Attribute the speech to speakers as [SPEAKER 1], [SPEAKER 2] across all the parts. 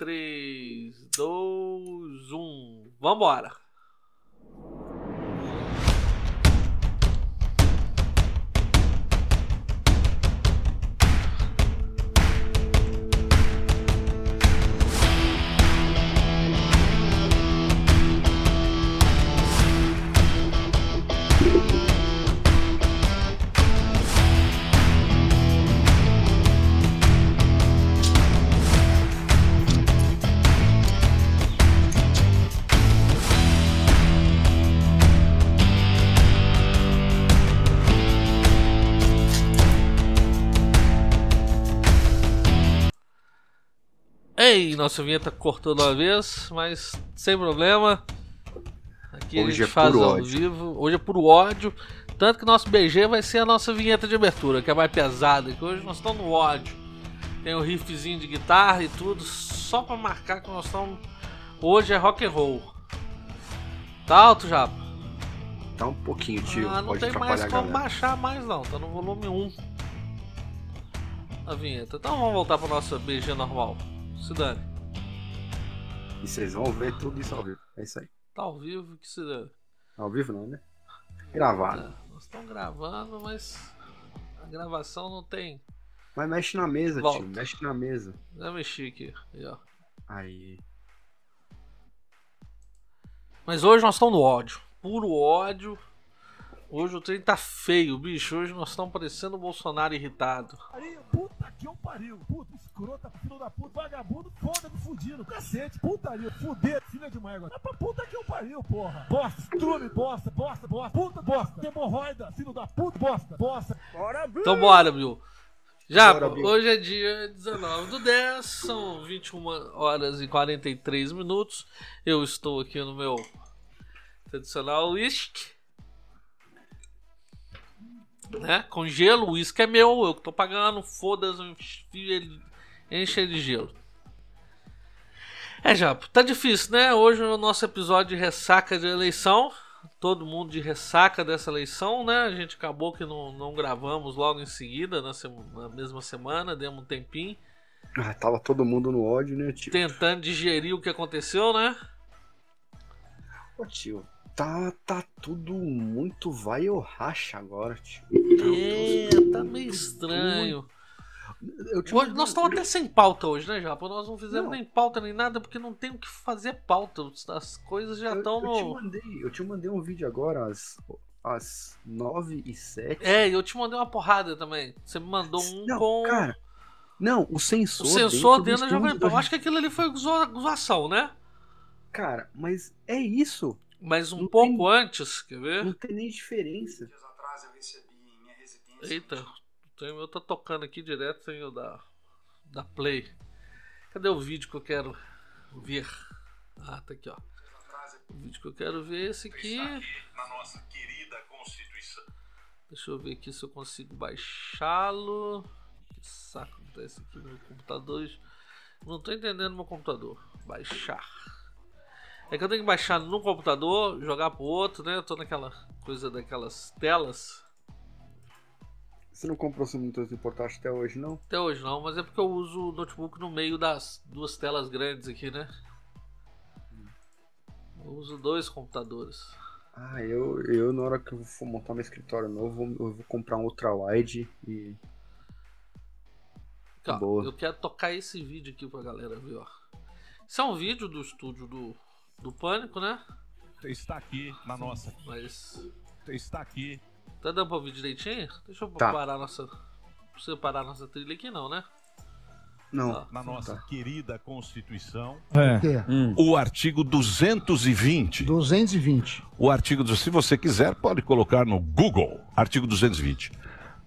[SPEAKER 1] 3, 2, 1. Vambora! Nossa vinheta cortou de uma vez, mas sem problema. Aqui
[SPEAKER 2] Hoje
[SPEAKER 1] a gente
[SPEAKER 2] é
[SPEAKER 1] faz ao
[SPEAKER 2] ódio.
[SPEAKER 1] vivo. Hoje é puro ódio. Tanto que nosso BG vai ser a nossa vinheta de abertura, que é mais pesada. Que hoje nós estamos no ódio. Tem o riffzinho de guitarra e tudo, só pra marcar que nós estamos. Hoje é rock and roll. Tá alto, Japa?
[SPEAKER 2] Tá um pouquinho, tio.
[SPEAKER 1] Ah, não
[SPEAKER 2] Pode
[SPEAKER 1] tem mais como baixar mais não, tá no volume 1 a vinheta. Então vamos voltar pra nossa BG normal. Se dane.
[SPEAKER 2] E vocês vão ver tudo isso ao vivo. É isso aí.
[SPEAKER 1] Tá ao vivo que se dane.
[SPEAKER 2] Ao vivo não, né? Gravado.
[SPEAKER 1] É, nós estamos gravando, mas a gravação não tem.
[SPEAKER 2] Mas mexe na mesa,
[SPEAKER 1] Volta.
[SPEAKER 2] tio. Mexe na mesa.
[SPEAKER 1] Já mexi aqui. aí, ó.
[SPEAKER 2] Aí.
[SPEAKER 1] Mas hoje nós estamos no ódio. Puro ódio. Hoje o trem tá feio, bicho. Hoje nós estamos parecendo o Bolsonaro irritado.
[SPEAKER 3] Pariu, puta que eu pariu. Puta, escrota, filho da puta, vagabundo, foda-me, fudido. Cacete, putaria, fuder, filha de égua. É pra puta que eu pariu, porra. Bosta, estrume, bosta, bosta, bosta, puta, bosta. Hemorroida, filho da puta, bosta, bosta.
[SPEAKER 1] Então bora, Bill. Já,
[SPEAKER 2] Bora, Bill.
[SPEAKER 1] hoje é dia 19 do 10, são 21 horas e 43 minutos. Eu estou aqui no meu tradicional uísque. Né? Com gelo, o uísque é meu, eu que tô pagando, foda-se, enche de gelo. É, já, tá difícil, né? Hoje é o nosso episódio de ressaca de eleição. Todo mundo de ressaca dessa eleição, né? A gente acabou que não, não gravamos logo em seguida, na, na mesma semana, demos um tempinho,
[SPEAKER 2] Ah, tava todo mundo no ódio, né, tio?
[SPEAKER 1] tentando digerir o que aconteceu, né?
[SPEAKER 2] Ô, tio. Tá, tá tudo muito vai ou racha agora, tio.
[SPEAKER 1] É, tá meio estranho.
[SPEAKER 2] Te
[SPEAKER 1] Hoje, nós estamos até sem pauta hoje, né, Japa? Nós não fizemos
[SPEAKER 2] Não.
[SPEAKER 1] nem pauta nem nada porque não tem o que fazer pauta. As coisas já estão
[SPEAKER 2] eu te
[SPEAKER 1] no.
[SPEAKER 2] mandei, eu te mandei um vídeo agora às, às 9 e 7.
[SPEAKER 1] É, e eu te mandei uma porrada também. Você me mandou um
[SPEAKER 2] não,
[SPEAKER 1] com
[SPEAKER 2] cara. Não, o
[SPEAKER 1] o
[SPEAKER 2] sensor.
[SPEAKER 1] sensor
[SPEAKER 2] do
[SPEAKER 1] dentro da Jovem Pan. Eu acho que aquilo ali foi zoação, né?
[SPEAKER 2] Cara, mas é isso.
[SPEAKER 1] Mas um
[SPEAKER 2] Não
[SPEAKER 1] pouco
[SPEAKER 2] tem-
[SPEAKER 1] antes, quer ver?
[SPEAKER 2] Não tem nem diferença.
[SPEAKER 4] dias atrás eu recebi em minha residência.
[SPEAKER 1] Eita, o trem meu tá tocando aqui direto sem eu dar, dar play. Cadê o vídeo que eu quero ver? Ah, tá aqui, ó. O vídeo que eu quero ver é esse aqui. Deixa eu ver aqui se eu consigo baixá-lo. Que saco que tá esse aqui no computador. Não tô entendendo meu computador. Baixar. É que eu tenho que baixar no computador, jogar pro outro, né? Eu tô naquela coisa daquelas telas.
[SPEAKER 2] Você não comprou seu monitor de portátil até hoje, não?
[SPEAKER 1] Até hoje não, mas é porque eu uso o notebook no meio das duas telas grandes aqui, né? Eu uso dois computadores.
[SPEAKER 2] Ah, eu, eu na hora que eu for montar meu escritório novo, eu vou comprar um ultra wide e.
[SPEAKER 1] Ó,
[SPEAKER 2] Boa.
[SPEAKER 1] eu quero tocar esse vídeo aqui pra galera ver, ó. Isso é um vídeo do estúdio do, do Pânico, né?
[SPEAKER 3] Está aqui na nossa.
[SPEAKER 1] Mas.
[SPEAKER 3] Está aqui.
[SPEAKER 1] Tá dando pra ouvir direitinho? Deixa eu
[SPEAKER 2] Tá.
[SPEAKER 1] parar nossa. Separar nossa trilha aqui não, né?
[SPEAKER 2] Não.
[SPEAKER 1] Tá.
[SPEAKER 3] Na nossa
[SPEAKER 2] Tá.
[SPEAKER 3] querida Constituição.
[SPEAKER 5] quê?
[SPEAKER 6] O artigo 220.
[SPEAKER 5] 220.
[SPEAKER 6] O artigo, do- se você quiser, pode colocar no Google. Artigo 220.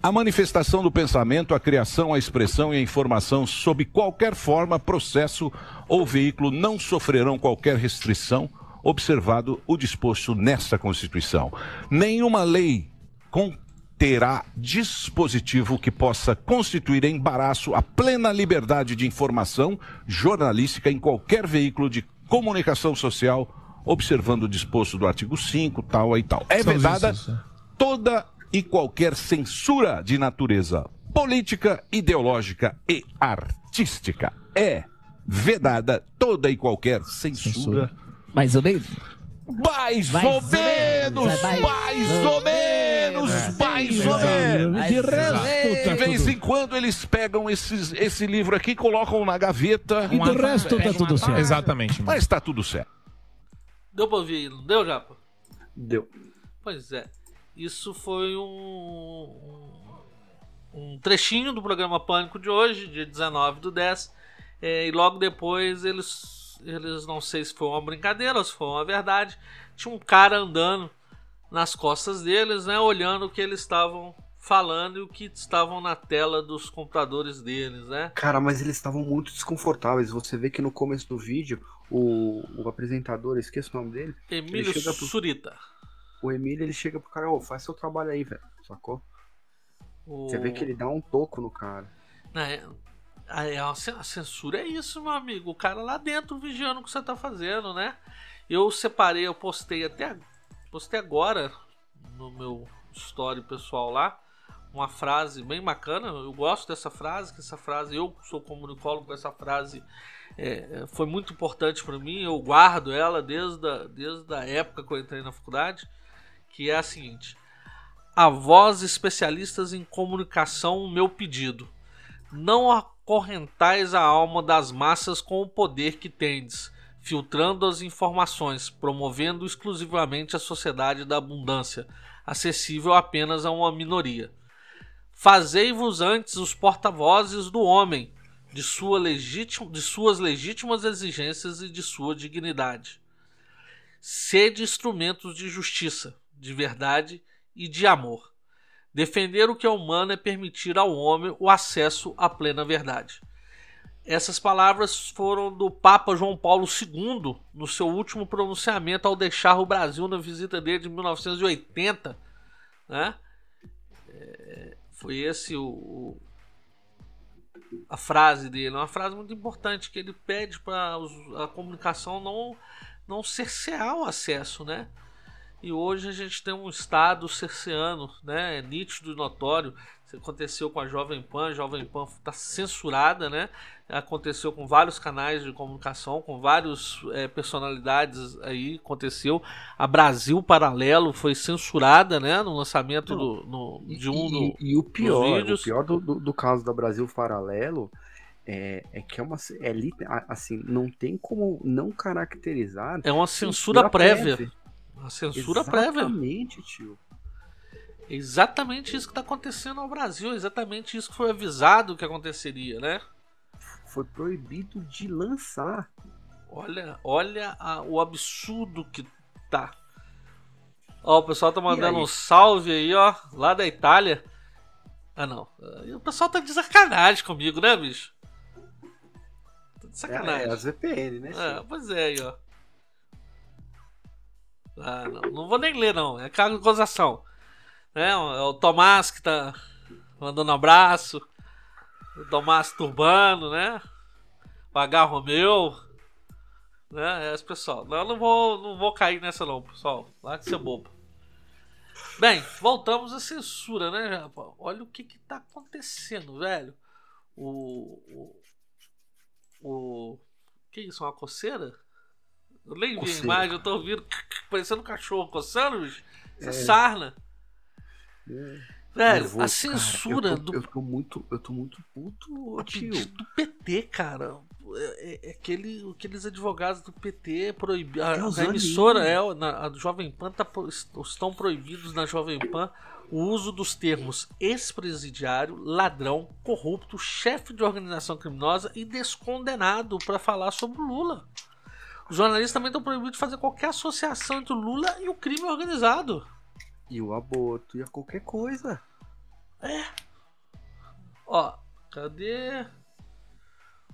[SPEAKER 6] A manifestação do pensamento, a criação, a expressão e a informação sob qualquer forma, processo ou veículo não sofrerão qualquer restrição, observado o disposto nesta Constituição. Nenhuma lei conterá dispositivo que possa constituir embaraço à plena liberdade de informação jornalística em qualquer veículo de comunicação social, observando o disposto do artigo 5, tal e tal. É vedada
[SPEAKER 5] isso.
[SPEAKER 6] toda e qualquer censura de natureza política, ideológica e artística. É vedada toda e qualquer censura.
[SPEAKER 5] Mais ou menos.
[SPEAKER 6] Mais,
[SPEAKER 5] Mais
[SPEAKER 6] ou menos,
[SPEAKER 5] menos,
[SPEAKER 6] mais, ou menos, mais ou menos.
[SPEAKER 5] De resto,
[SPEAKER 6] De
[SPEAKER 5] tá
[SPEAKER 6] vez
[SPEAKER 5] tudo-
[SPEAKER 6] em quando eles pegam esses, esse livro aqui, colocam na gaveta.
[SPEAKER 5] E do resto tá tudo certo.
[SPEAKER 7] Exatamente.
[SPEAKER 6] Mas tá tudo certo.
[SPEAKER 1] Deu pra ouvir, não deu, Japa?
[SPEAKER 2] Deu.
[SPEAKER 1] Pois é. Isso foi um, um trechinho do programa Pânico de hoje, dia 19 do 10. É, e logo depois eles, eles, não sei se foi uma brincadeira ou se foi uma verdade, tinha um cara andando nas costas deles, né, olhando o que eles estavam falando e o que estavam na tela dos computadores deles, né?
[SPEAKER 2] Cara, mas eles estavam muito desconfortáveis. Você vê que no começo do vídeo, o, o apresentador, esqueço o nome dele,
[SPEAKER 1] Emílio
[SPEAKER 2] chega pro-
[SPEAKER 1] Surita.
[SPEAKER 2] o Emílio, ele chega pro cara, ô, faz seu trabalho aí, velho. Sacou?
[SPEAKER 1] O...
[SPEAKER 2] Você vê que ele dá um toco no cara.
[SPEAKER 1] É, a, é censura é isso, meu amigo. O cara lá dentro vigiando o que você tá fazendo, né? Eu separei, eu postei até postei agora no meu story pessoal lá uma frase bem bacana. Eu gosto dessa frase, que essa frase eu sou comunicólogo, essa frase é, foi muito importante para mim. Eu guardo ela desde a, desde a época que eu entrei na faculdade, que é a seguinte: a vós especialistas em comunicação, meu pedido não acorrentais a alma das massas com o poder que tendes, filtrando as informações, promovendo exclusivamente a sociedade da abundância, acessível apenas a uma minoria. Fazei-vos antes os porta-vozes do homem, de, sua legítima, de suas legítimas exigências e de sua dignidade. Sede instrumentos de justiça, de verdade e de amor. Defender o que é humano é permitir ao homem o acesso à plena verdade. Essas palavras foram do Papa João Paulo II no seu último pronunciamento ao deixar o Brasil na visita dele de 1980. Né? É, foi esse o, o- a frase dele, uma frase muito importante que ele pede para a comunicação não não cercear o acesso, né? E hoje a gente tem um estado cerceando, né? É nítido e notório. Isso aconteceu com a Jovem Pan, a Jovem Pan está censurada, né? Aconteceu com vários canais de comunicação, com várias personalidades aí, aconteceu. A Brasil Paralelo foi censurada, né? No lançamento do, no- de um
[SPEAKER 2] e,
[SPEAKER 1] do-
[SPEAKER 2] e o pior,
[SPEAKER 1] vídeos.
[SPEAKER 2] o pior do, do, do caso da Brasil Paralelo é, é que é uma. É, assim, não tem como não caracterizar.
[SPEAKER 1] É uma censura prévia. Uma censura prévia.
[SPEAKER 2] Exatamente, tio.
[SPEAKER 1] É exatamente isso que está acontecendo no Brasil, é exatamente isso que foi avisado que aconteceria, né?
[SPEAKER 2] Foi proibido de lançar.
[SPEAKER 1] Olha, olha a- o absurdo que tá. Ó, o pessoal tá mandando um salve aí, ó, lá da Itália. Ah, não. O pessoal tá de sacanagem comigo, né, bicho? Tá de
[SPEAKER 2] É,
[SPEAKER 1] sacanagem.
[SPEAKER 2] é as VPN, né?
[SPEAKER 1] É, pois é aí, ó. Ah, não, não vou nem ler, não. É cargo de gozação. É, é o Tomás que tá mandando abraço. O Tomás Turbano, né? O H. Romeu. Né? É, esse pessoal. Não, não vou, não vou cair nessa, não, pessoal. Lá que ser bobo. Bem, voltamos à censura, né, Japa? Olha o que que tá acontecendo, velho. O. O. o que isso? Uma coceira? Eu nem vi a imagem, eu tô ouvindo parecendo um cachorro coçando, bicho. Essa
[SPEAKER 2] É.
[SPEAKER 1] sarna.
[SPEAKER 2] É.
[SPEAKER 1] Velho,
[SPEAKER 2] Nervoso,
[SPEAKER 1] a
[SPEAKER 2] cara.
[SPEAKER 1] censura
[SPEAKER 2] eu tô,
[SPEAKER 1] do
[SPEAKER 2] Eu tô muito, eu tô muito puto,
[SPEAKER 1] a
[SPEAKER 2] tio.
[SPEAKER 1] do PT, cara. É, é- é aquele, aqueles advogados do PT proibiram. A,
[SPEAKER 2] É
[SPEAKER 1] a emissora, é, na, a Jovem Pan tá, estão proibidos na Jovem Pan o uso dos termos ex-presidiário, ladrão, corrupto, chefe de organização criminosa e descondenado para falar sobre o Lula. Os jornalistas também estão proibidos de fazer qualquer associação entre o Lula e o crime organizado.
[SPEAKER 2] E o aborto, e a qualquer coisa.
[SPEAKER 1] Ó, cadê?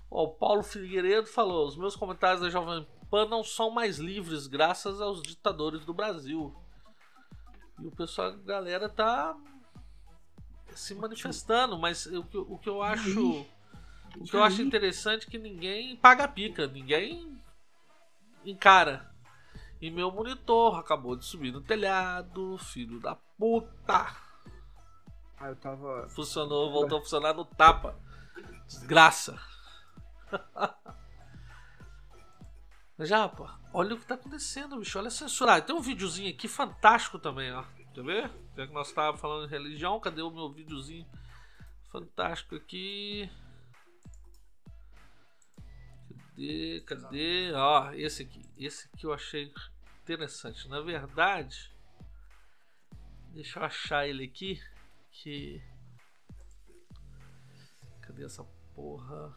[SPEAKER 1] Ó, o Paulo Figueiredo falou: os meus comentários da Jovem Pan não são mais livres graças aos ditadores do Brasil. E o pessoal, a galera tá se manifestando, mas o que, o que eu acho. O que eu acho interessante é que ninguém paga pica, ninguém encara. E meu monitor acabou de subir no telhado, filho da puta.
[SPEAKER 2] Ah, eu tava.
[SPEAKER 1] Funcionou, voltou a funcionar no tapa. Desgraça. Já, pô, olha o que tá acontecendo, bicho. Olha censurado. Tem um videozinho aqui fantástico também, ó. Quer ver? Já que nós estávamos falando de religião, cadê o meu videozinho fantástico aqui? Cadê? Cadê? Ó, esse aqui. Esse aqui eu achei interessante. Na verdade, deixa eu achar ele aqui. Que. Cadê essa porra?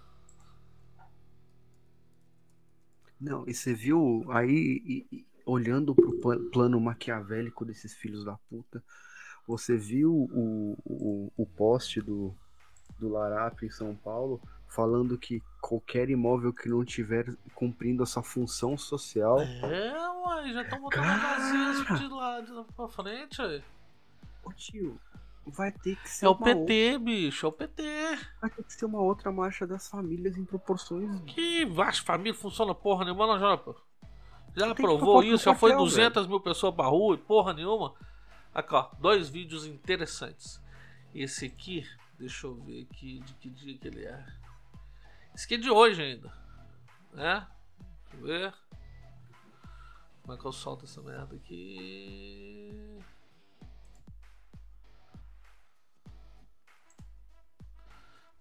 [SPEAKER 2] Não, e você viu aí, e- e- olhando pro pla- plano maquiavélico desses filhos da puta, você viu o, o, o post do, do Larap em São Paulo falando que qualquer imóvel que não tiver cumprindo essa função social.
[SPEAKER 1] É, uai, já estão botando
[SPEAKER 2] Cara!
[SPEAKER 1] de lado pra frente, aí.
[SPEAKER 2] Ô tio, vai ter que ser
[SPEAKER 1] É o PT, bicho, é o PT.
[SPEAKER 2] outra, vai ter que ser uma outra marcha das famílias em proporções.
[SPEAKER 1] Que vasca família funciona porra nenhuma, não, já, pô. Já
[SPEAKER 2] Tem
[SPEAKER 1] aprovou isso, já foi
[SPEAKER 2] quartel,
[SPEAKER 1] 200 mil pessoas pra rua e porra nenhuma. Aqui, ó, dois vídeos interessantes. Esse aqui, deixa eu ver aqui de que dia que ele é. Esse aqui é de hoje ainda. Né? Deixa eu ver. Como é que eu solto essa merda aqui?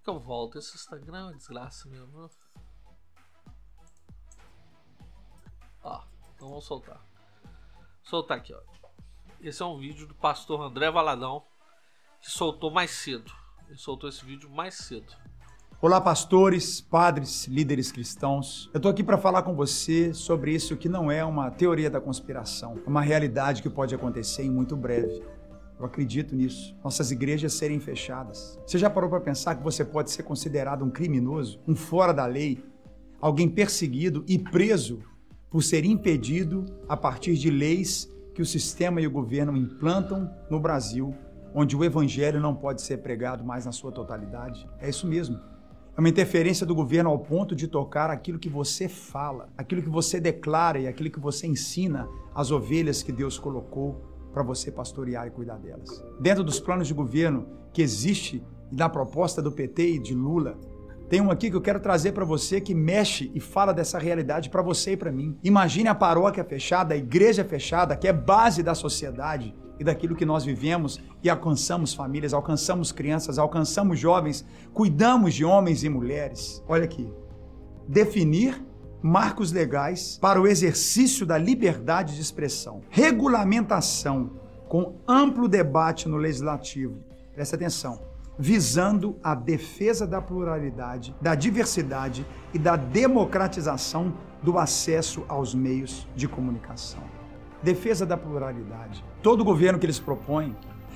[SPEAKER 1] Que eu volto. Esse Instagram é desgraça mesmo. Ó, então vamos soltar. Soltar aqui, ó. Esse é um vídeo do pastor André Valadão que soltou mais cedo. Ele soltou esse vídeo mais cedo.
[SPEAKER 7] Olá, pastores, padres, líderes cristãos. Eu tô aqui para falar com você sobre isso que não é uma teoria da conspiração, é uma realidade que pode acontecer em muito breve. Eu acredito nisso. Nossas igrejas serem fechadas. Você já parou para pensar que você pode ser considerado um criminoso, um fora da lei, alguém perseguido e preso por ser impedido a partir de leis que o sistema e o governo implantam no Brasil, onde o evangelho não pode ser pregado mais na sua totalidade? É isso mesmo. É uma interferência do governo ao ponto de tocar aquilo que você fala, aquilo que você declara e aquilo que você ensina às ovelhas que Deus colocou para você pastorear e cuidar delas. Dentro dos planos de governo que existe e da proposta do PT e de Lula, tem um aqui que eu quero trazer para você que mexe e fala dessa realidade para você e para mim. Imagine a paróquia fechada, a igreja fechada, que é base da sociedade e daquilo que nós vivemos e alcançamos famílias, alcançamos crianças, alcançamos jovens, cuidamos de homens e mulheres. Olha aqui. Definir marcos legais para o exercício da liberdade de expressão. Regulamentação com amplo debate no legislativo. Presta atenção visando a defesa da pluralidade, da diversidade e da democratização do acesso aos meios de comunicação. Defesa da pluralidade. Todo governo que eles propõem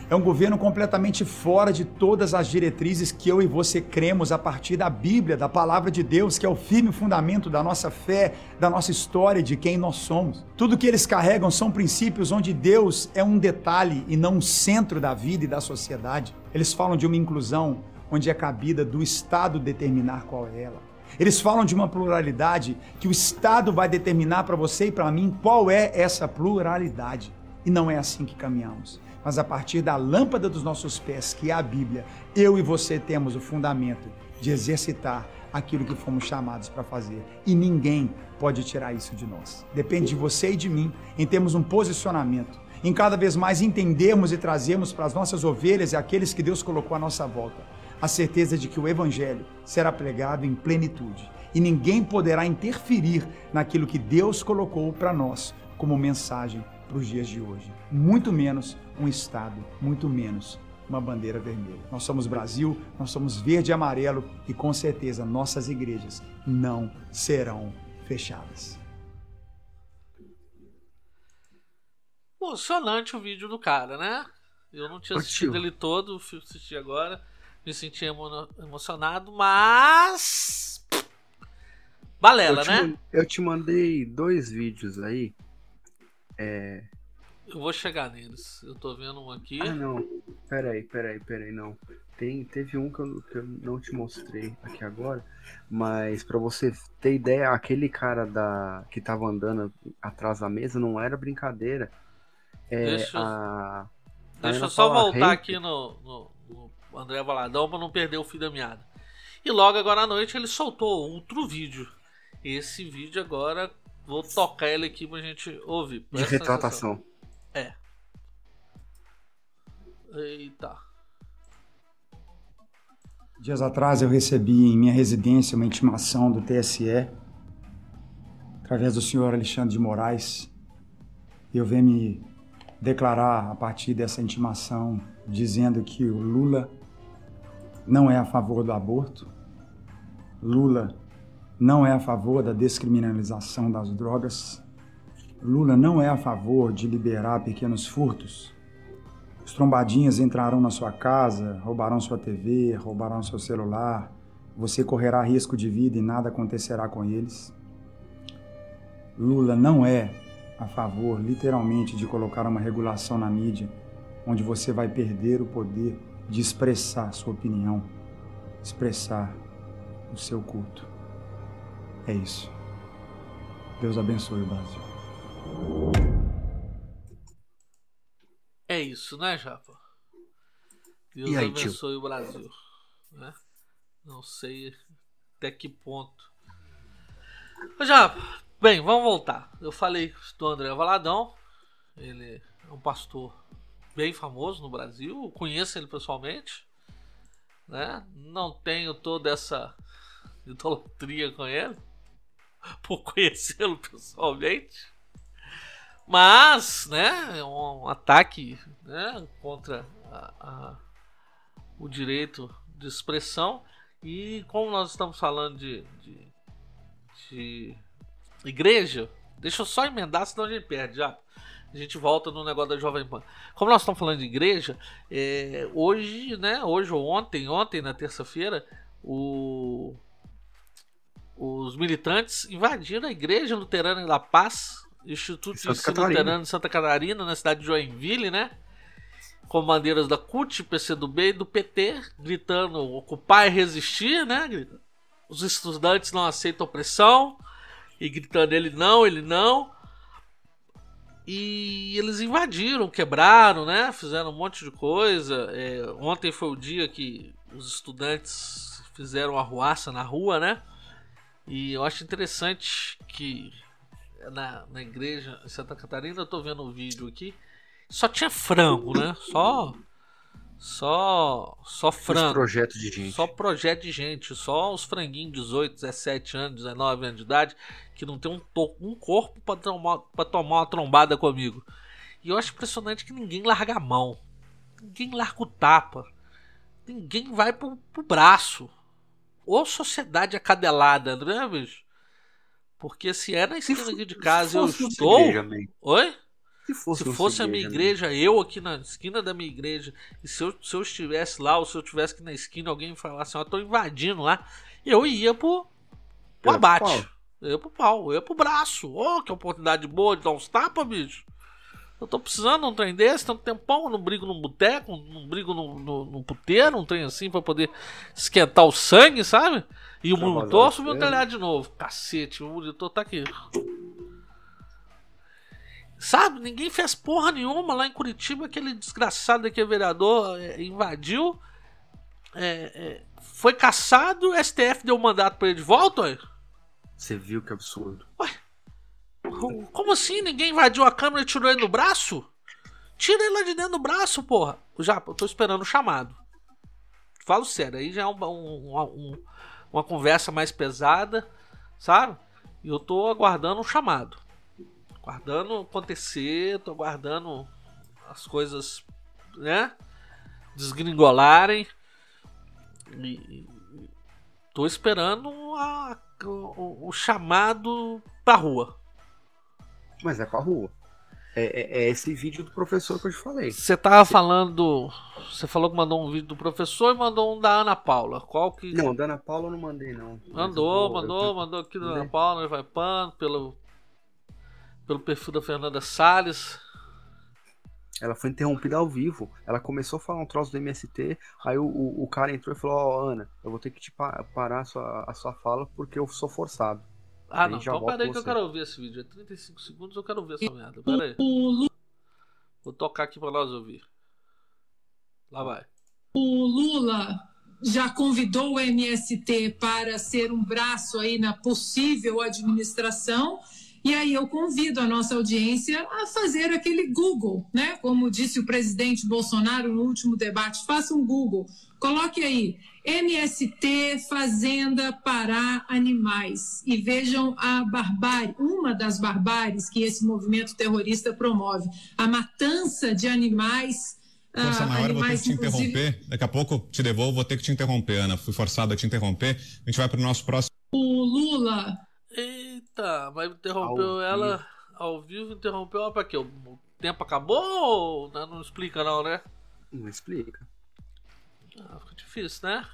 [SPEAKER 7] é um governo completamente fora de todas as diretrizes que eu e você cremos a partir da Bíblia, da palavra de Deus, que é o firme fundamento da nossa fé, da nossa história, de quem nós somos. Tudo que eles carregam são princípios onde Deus é um detalhe e não um centro da vida e da sociedade. Eles falam de uma inclusão onde é cabida do Estado determinar qual é ela. Eles falam de uma pluralidade que o Estado vai determinar para você e para mim qual é essa pluralidade. E não é assim que caminhamos mas a partir da lâmpada dos nossos pés, que é a Bíblia, eu e você temos o fundamento de exercitar aquilo que fomos chamados para fazer. E ninguém pode tirar isso de nós. Depende de você e de mim em termos um posicionamento, em cada vez mais entendermos e trazermos para as nossas ovelhas e aqueles que Deus colocou à nossa volta a certeza de que o Evangelho será pregado em plenitude e ninguém poderá interferir naquilo que Deus colocou para nós como mensagem para os dias de hoje. Muito menos um Estado, muito menos uma bandeira vermelha. Nós somos Brasil, nós somos verde e amarelo e com certeza nossas igrejas não serão fechadas.
[SPEAKER 1] Emocionante o vídeo do cara, né? Eu não tinha assistido ele todo, fui assistir agora. Me senti emo- emocionado, mas. Balela,
[SPEAKER 2] eu,
[SPEAKER 1] né?
[SPEAKER 2] eu te mandei dois vídeos aí. É...
[SPEAKER 1] Eu vou chegar neles. Eu tô vendo um aqui.
[SPEAKER 2] Ah, não. Peraí, peraí, peraí, não. Tem, teve um que eu, que eu não te mostrei aqui agora, mas pra você ter ideia, aquele cara da que tava andando atrás da mesa não era brincadeira. É,
[SPEAKER 1] Deixa eu-
[SPEAKER 2] a,
[SPEAKER 1] Deixa eu só voltar
[SPEAKER 2] Henke-
[SPEAKER 1] aqui no, no, no André Valadão pra não perder o fio da meada. E logo agora à noite ele soltou outro vídeo. Esse vídeo agora vou tocar ele aqui pra gente ouvir.
[SPEAKER 2] De
[SPEAKER 1] Presta
[SPEAKER 2] retratação.
[SPEAKER 1] atenção. Eita.
[SPEAKER 7] Dias atrás eu recebi em minha residência uma intimação do TSE, através do senhor Alexandre de Moraes. Eu venho me declarar a partir dessa intimação, dizendo que o Lula não é a favor do aborto, Lula não é a favor da descriminalização das drogas, Lula não é a favor de liberar pequenos furtos. Os trombadinhas entrarão na sua casa, roubarão sua TV, roubarão seu celular. Você correrá risco de vida e nada acontecerá com eles. Lula não é a favor, literalmente, de colocar uma regulação na mídia onde você vai perder o poder de expressar sua opinião, expressar o seu culto. É isso. Deus abençoe o Brasil.
[SPEAKER 1] É isso, né, Japa? Deus
[SPEAKER 2] aí, tio?
[SPEAKER 1] abençoe o Brasil. Né? Não sei até que ponto. Ô, Japa, bem, vamos voltar. Eu falei do André Valadão. Ele é um pastor bem famoso no Brasil. Conheço ele pessoalmente. Né? Não tenho toda essa idolatria com ele. Por conhecê-lo pessoalmente. Mas, né, é um ataque né, contra a- a- o direito de expressão. E como nós estamos falando de, de, de igreja, deixa eu só emendar, senão a gente perde já. A gente volta no negócio da Jovem Pan. Como nós estamos falando de igreja, é, hoje, né, hoje ou ontem, ontem na terça-feira, o, os militantes invadiram a igreja luterana da Paz, Instituto de Ensino
[SPEAKER 2] Catarina.
[SPEAKER 1] Luterano de Santa Catarina, na cidade de Joinville, né? Com bandeiras da CUT, PCdoB e do PT, gritando ocupar e resistir, né? Os estudantes não aceitam opressão, e gritando ele não, ele não. E eles invadiram, quebraram, né? Fizeram um monte de coisa. É, ontem foi o dia que os estudantes fizeram arruaça na rua, né? E eu acho interessante que na, na igreja em Santa Catarina, eu tô vendo um vídeo aqui, só tinha frango, né? Só. Só. Só frango.
[SPEAKER 2] projeto de gente.
[SPEAKER 1] Só projeto de gente, só os franguinhos de 18, 17 anos, 19 anos de idade, que não tem um, um corpo pra tomar, pra tomar uma trombada comigo. E eu acho impressionante que ninguém larga a mão. Ninguém larga o tapa. Ninguém vai pro, pro braço. Ou sociedade acadelada, não é, bicho? Porque se é na esquina aqui de casa eu estou. Oi?
[SPEAKER 2] Se fosse,
[SPEAKER 1] Se fosse a minha igreja, eu aqui na esquina da minha igreja, e se eu, se eu estivesse lá, ou se eu estivesse aqui na esquina, alguém me falasse, ó, eu tô invadindo lá, eu ia pro, pro
[SPEAKER 2] pro
[SPEAKER 1] abate.
[SPEAKER 2] pau.
[SPEAKER 1] Eu ia pro pau, eu ia pro braço. Ô, que oportunidade boa de dar uns tapas, bicho. Eu tô precisando de um trem desse, tanto tempão, eu não brigo num boteco, não brigo num, num, num puteiro, um trem assim pra poder esquentar o sangue, sabe? E o monitor
[SPEAKER 2] o
[SPEAKER 1] subiu
[SPEAKER 2] sangue.
[SPEAKER 1] telhado de novo. Cacete, o monitor tá aqui. Sabe, ninguém fez porra nenhuma lá em Curitiba. Aquele desgraçado que é vereador é, invadiu, é, é, foi caçado. O STF deu mandato pra ele de volta. ué.
[SPEAKER 2] Você viu que absurdo.
[SPEAKER 1] Como assim? Ninguém invadiu a câmera e tirou ele do braço? Tira ele lá de dentro do braço, porra. Já, eu tô esperando o chamado. Falo sério, aí já é um- um- um- uma conversa mais pesada, sabe? E eu tô aguardando um chamado. Aguardando acontecer, tô aguardando as coisas, né? Desgringolarem. E, tô esperando a- o, o chamado pra rua.
[SPEAKER 2] Mas é pra rua. É, é- é esse vídeo do professor que eu te falei.
[SPEAKER 1] Você tava falando. Você falou que mandou um vídeo do professor e mandou um da Ana Paula. Qual que.
[SPEAKER 2] Não, da Ana Paula eu não mandei, não.
[SPEAKER 1] Mandou, mandou, mandou aqui da Ana. Paula, Vai Pan, pelo. Pelo perfil da Fernanda Salles.
[SPEAKER 2] Ela foi interrompida ao vivo. Ela começou a falar um troço do MST. Aí o, o, o cara entrou e falou: Ó, Ana, eu vou ter que te pa- parar a sua, a sua fala porque eu sou forçado.
[SPEAKER 1] Ah,
[SPEAKER 2] Aí
[SPEAKER 1] não.
[SPEAKER 2] já
[SPEAKER 1] Então peraí que eu quero ouvir esse vídeo. É 35 segundos, eu quero ouvir essa merda. Peraí. Vou tocar aqui pra nós ouvir. Lá vai.
[SPEAKER 8] O Lula já convidou o MST para ser um braço aí na possível administração E aí eu convido a nossa audiência a fazer aquele Google, né? Como disse o presidente Bolsonaro no último debate, faça um Google, coloque aí MST Fazenda Pará Animais e vejam a barbárie, uma das barbáries que esse movimento terrorista promove, a matança de animais.
[SPEAKER 9] Força
[SPEAKER 8] ah,
[SPEAKER 9] maior, eu vou ter
[SPEAKER 8] animais,
[SPEAKER 9] que te
[SPEAKER 8] inclusive-
[SPEAKER 9] interromper. Daqui a pouco te devolvo, vou ter que te interromper, Ana. Fui forçado a te interromper. A gente vai para o nosso próximo.
[SPEAKER 8] O Lula
[SPEAKER 1] Eita, mas interrompeu
[SPEAKER 2] Ao
[SPEAKER 1] ela ao vivo, interrompeu ela pra quê? O tempo acabou ou não não explica não, né?
[SPEAKER 2] Não explica.
[SPEAKER 1] Ah, fica difícil, né?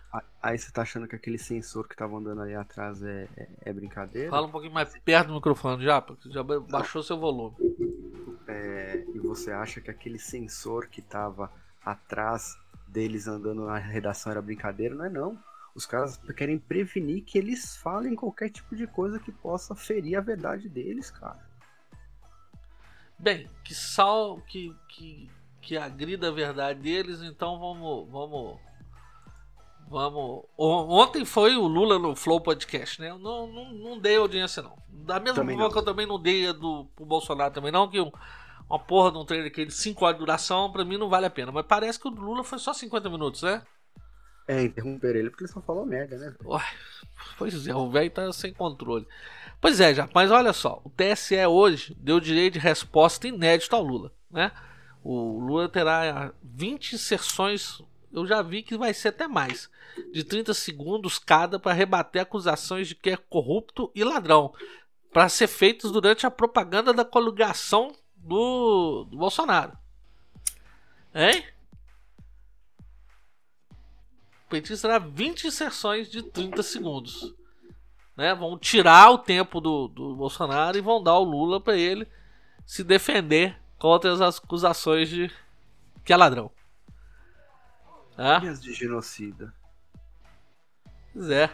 [SPEAKER 2] Aí você tá achando que aquele sensor que tava andando ali atrás é, é, é brincadeira?
[SPEAKER 1] Fala um pouquinho mais perto do microfone já, porque já ba- baixou seu volume.
[SPEAKER 2] É, e você acha que aquele sensor que tava atrás deles andando na redação era brincadeira? Não é não. Os caras querem prevenir que eles falem qualquer tipo de coisa que possa ferir a verdade deles, cara.
[SPEAKER 1] Bem, que sal que, que, que agrida a verdade deles, então vamos. Vamos. Vamos. Ontem foi o Lula no Flow Podcast, né? Eu não, não, não dei audiência, não. Da mesma
[SPEAKER 2] Também
[SPEAKER 1] forma
[SPEAKER 2] não.
[SPEAKER 1] que eu também não dei a do pro Bolsonaro também, não, que um- uma porra de um trailer de 5 horas de duração, pra mim não vale a pena. Mas parece que o Lula foi só 50 minutos, né?
[SPEAKER 2] É, interromper ele porque ele só falou merda, né?
[SPEAKER 1] Uai, pois é, o velho tá sem controle. Pois é, já, mas olha só, o TSE hoje deu direito de resposta inédito ao Lula, né? O Lula terá 20 sessões, eu já vi que vai ser até mais, de 30 segundos cada para rebater acusações de que é corrupto e ladrão, para ser feitos durante a propaganda da coligação do, do Bolsonaro. Hein? Petista terá 20 sessões de 30 segundos. Né? Vão tirar o tempo do, do Bolsonaro e vão dar o Lula para ele se defender contra as acusações de que é ladrão.
[SPEAKER 2] E as de genocida?
[SPEAKER 1] Pois é.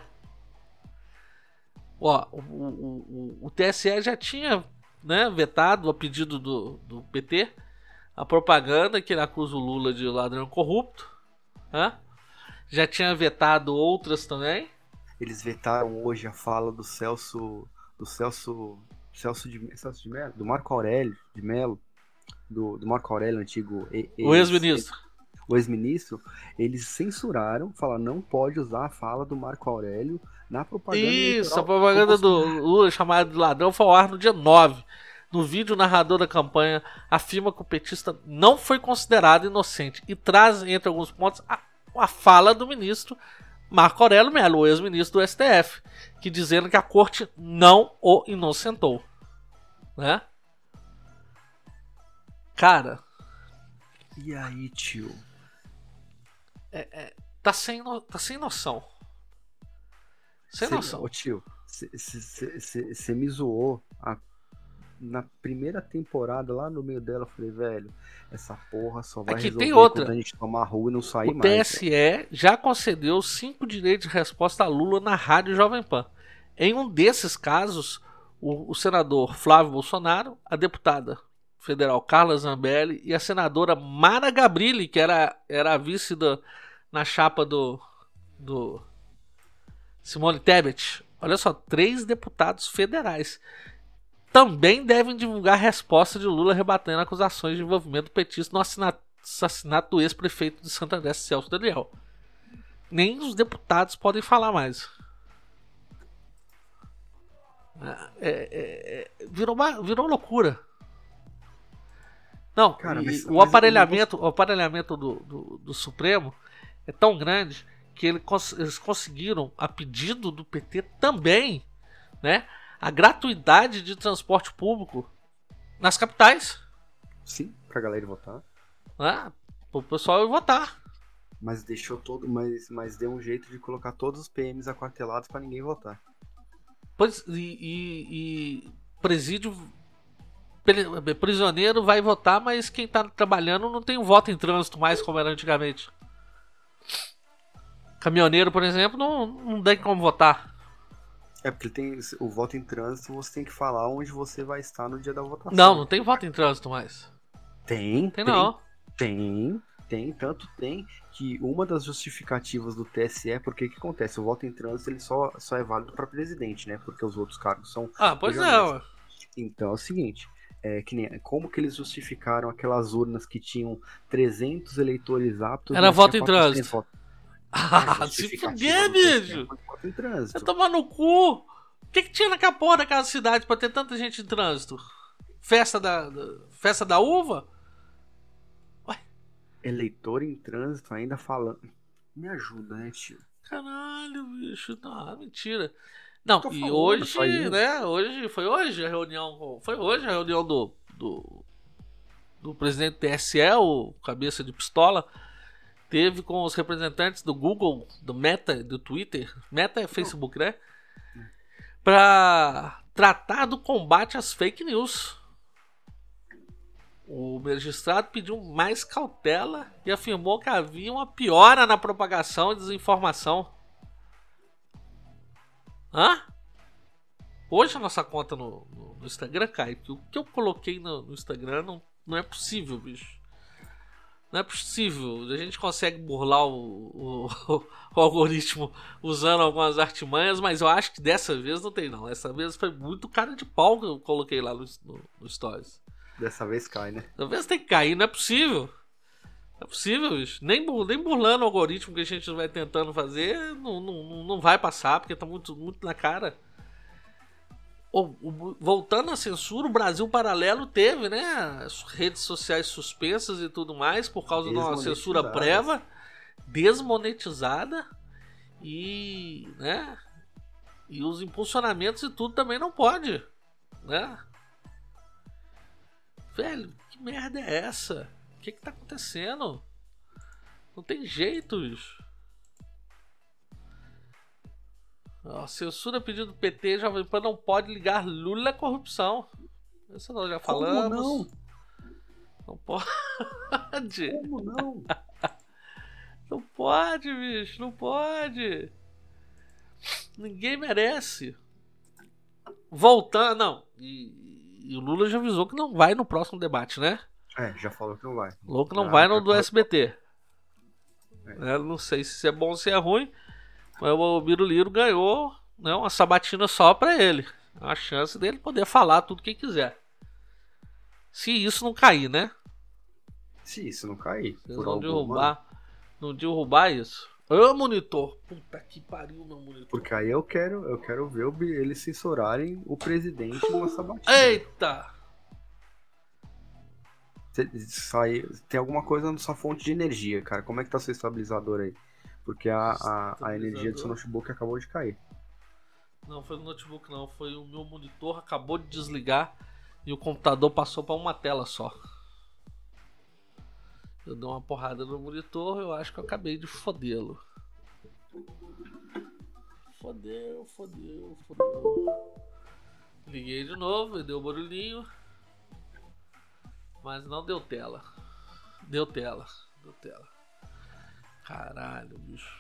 [SPEAKER 1] Ó, o, o, o, o TSE já tinha né, vetado a pedido do, do PT a propaganda que ele acusa o Lula de ladrão corrupto. Né? Já tinha vetado outras também.
[SPEAKER 2] Eles vetaram hoje a fala do Celso. Do Celso. Celso de, Celso de Mello? Do Marco Aurélio de Mello. Do, do Marco Aurélio, antigo. e-
[SPEAKER 1] O
[SPEAKER 2] ex-
[SPEAKER 1] ex-ministro.
[SPEAKER 2] O ex-ministro. Eles censuraram, falaram não pode usar a fala do Marco Aurélio na propaganda.
[SPEAKER 1] Isso, a propaganda do
[SPEAKER 2] Bolsonaro.
[SPEAKER 1] Lula chamado de ladrão foi ao ar no dia 9. No vídeo, o narrador da campanha afirma que o petista não foi considerado inocente e traz, entre alguns pontos, a, a fala do ministro Marco Aurélio Melo, o ex-ministro do STF, que dizendo que a corte não o inocentou. Né? Cara,
[SPEAKER 2] E aí, tio?
[SPEAKER 1] tá sem, no- tá sem noção. Sem
[SPEAKER 2] Cê-
[SPEAKER 1] noção.
[SPEAKER 2] Ô tio, você me zoou a- na primeira temporada, lá no meio dela, eu falei, velho, essa porra só vai
[SPEAKER 1] Aqui
[SPEAKER 2] resolver
[SPEAKER 1] tem outra.
[SPEAKER 2] quando a gente tomar rua e não sair
[SPEAKER 1] O
[SPEAKER 2] mais. velho.
[SPEAKER 1] TSE já concedeu cinco direitos de resposta a Lula na Rádio Jovem Pan. Em um desses casos, o, o senador Flávio Bolsonaro, a deputada federal Carla Zambelli e a senadora Mara Gabrilli, que era, era a vice da, na chapa do, do Simone Tebet. Olha só, três deputados federais também devem divulgar a resposta de Lula rebatendo acusações de envolvimento petista no assina- assassinato do ex-prefeito de Santo André, Celso Daniel. Nem os deputados podem falar mais. É, é, é, virou, uma, virou loucura. Não,
[SPEAKER 2] Cara, mas-
[SPEAKER 1] o
[SPEAKER 2] mas
[SPEAKER 1] aparelhamento, o aparelhamento do, do, do Supremo é tão grande que ele eles conseguiram, a pedido do PT também, né, a gratuidade de transporte público nas capitais,
[SPEAKER 2] Sim, pra galera votar.
[SPEAKER 1] né, para o pessoal ir votar.
[SPEAKER 2] Mas deixou todo. Mas, mas deu um jeito de colocar todos os PMs aquartelados pra ninguém votar.
[SPEAKER 1] Pois, e, e- e presídio pri- prisioneiro vai votar, mas quem tá trabalhando não tem voto em trânsito mais como era antigamente. Caminhoneiro, por exemplo, não, não tem como votar.
[SPEAKER 2] É porque tem o voto em trânsito, você tem que falar onde você vai estar no dia da votação.
[SPEAKER 1] Não, não tem voto em trânsito mais.
[SPEAKER 2] Tem,
[SPEAKER 1] Tem não.
[SPEAKER 2] Tem, tem, tanto tem que uma das justificativas do TSE é porque que acontece? O voto em trânsito ele só, só é válido para presidente, né? Porque os outros cargos são.
[SPEAKER 1] Ah, pois é.
[SPEAKER 2] Primeiro,
[SPEAKER 1] ué.
[SPEAKER 2] Então é o seguinte, é que nem, como que eles justificaram aquelas urnas que tinham 300 eleitores aptos?
[SPEAKER 1] Era voto em
[SPEAKER 2] 400
[SPEAKER 1] trânsito.
[SPEAKER 2] votos?
[SPEAKER 1] Ah, se fuder,
[SPEAKER 2] tinha
[SPEAKER 1] bicho! Vai tomar no cu! O que, que tinha naquela porra daquela cidade pra ter tanta gente em trânsito? Festa da, da- festa da uva?
[SPEAKER 2] Eleitor em trânsito ainda falando. Me ajuda, né, tio?
[SPEAKER 1] Caralho, bicho. Não, mentira. Não, e
[SPEAKER 2] falando,
[SPEAKER 1] hoje, né? Hoje, foi hoje a reunião. Foi hoje a reunião do. do, do presidente do TSE, o cabeça de pistola. Teve com os representantes do Google, do Meta, do Twitter. Meta é Facebook, né? Pra tratar do combate às fake news. O magistrado pediu mais cautela e afirmou que havia uma piora na propagação e desinformação. Hã? Hoje a nossa conta no, no- Instagram cai. O que eu coloquei no, no Instagram não, não é possível, bicho. Não é possível. A gente consegue burlar o, o- o algoritmo usando algumas artimanhas, mas eu acho que dessa vez não tem, não. Dessa vez foi muito cara de pau que eu coloquei lá no, no, no Stories.
[SPEAKER 2] Dessa vez cai, né?
[SPEAKER 1] Talvez tem que cair, não é possível. Não é possível, bicho. Nem, nem burlando o algoritmo que a gente vai tentando fazer, não, não, não- não vai passar, porque tá muito, muito na cara. Voltando à censura, o Brasil Paralelo teve, né? As redes sociais suspensas e tudo mais, por causa de uma censura prévia, desmonetizada e, né? E os impulsionamentos e tudo também não pode, né? Velho, que merda é essa? O que que tá acontecendo? Não tem jeito, bicho. Ó, censura pedido do PT, Jovem Pan não pode ligar Lula à corrupção. Isso nós já
[SPEAKER 2] Como
[SPEAKER 1] falamos.
[SPEAKER 2] não?
[SPEAKER 1] Não pode.
[SPEAKER 2] Como não?
[SPEAKER 1] Não pode, bicho, não pode. Ninguém merece. Voltando, não. E, e o Lula já avisou que não vai no próximo debate, né?
[SPEAKER 2] É, já falou que não vai.
[SPEAKER 1] Louco não
[SPEAKER 2] Ah,
[SPEAKER 1] vai no do SBT. É, não sei se é bom ou se é ruim, mas o Biruliro ganhou né, uma sabatina só pra ele. A chance dele poder falar tudo que quiser. Se isso não cair, né?
[SPEAKER 2] Se isso não cair.
[SPEAKER 1] Se não derrubar, não derrubar isso. Ô monitor! Puta que pariu, meu monitor.
[SPEAKER 2] Porque aí eu quero, eu quero ver o eles censurarem o presidente numa sabatina.
[SPEAKER 1] Eita!
[SPEAKER 2] Sai- tem alguma coisa na sua fonte de energia, cara. Como é que tá seu estabilizador aí? Porque a, a, a energia do seu notebook acabou de cair.
[SPEAKER 1] Não foi no notebook não, foi o meu monitor acabou de desligar e o computador passou pra uma tela só. Eu dei uma porrada no monitor, eu acho que eu acabei de fodê-lo. Fodeu, fodeu, fodeu. Liguei de novo, deu barulhinho. Mas não deu tela. Deu tela, deu tela. Caralho, bicho.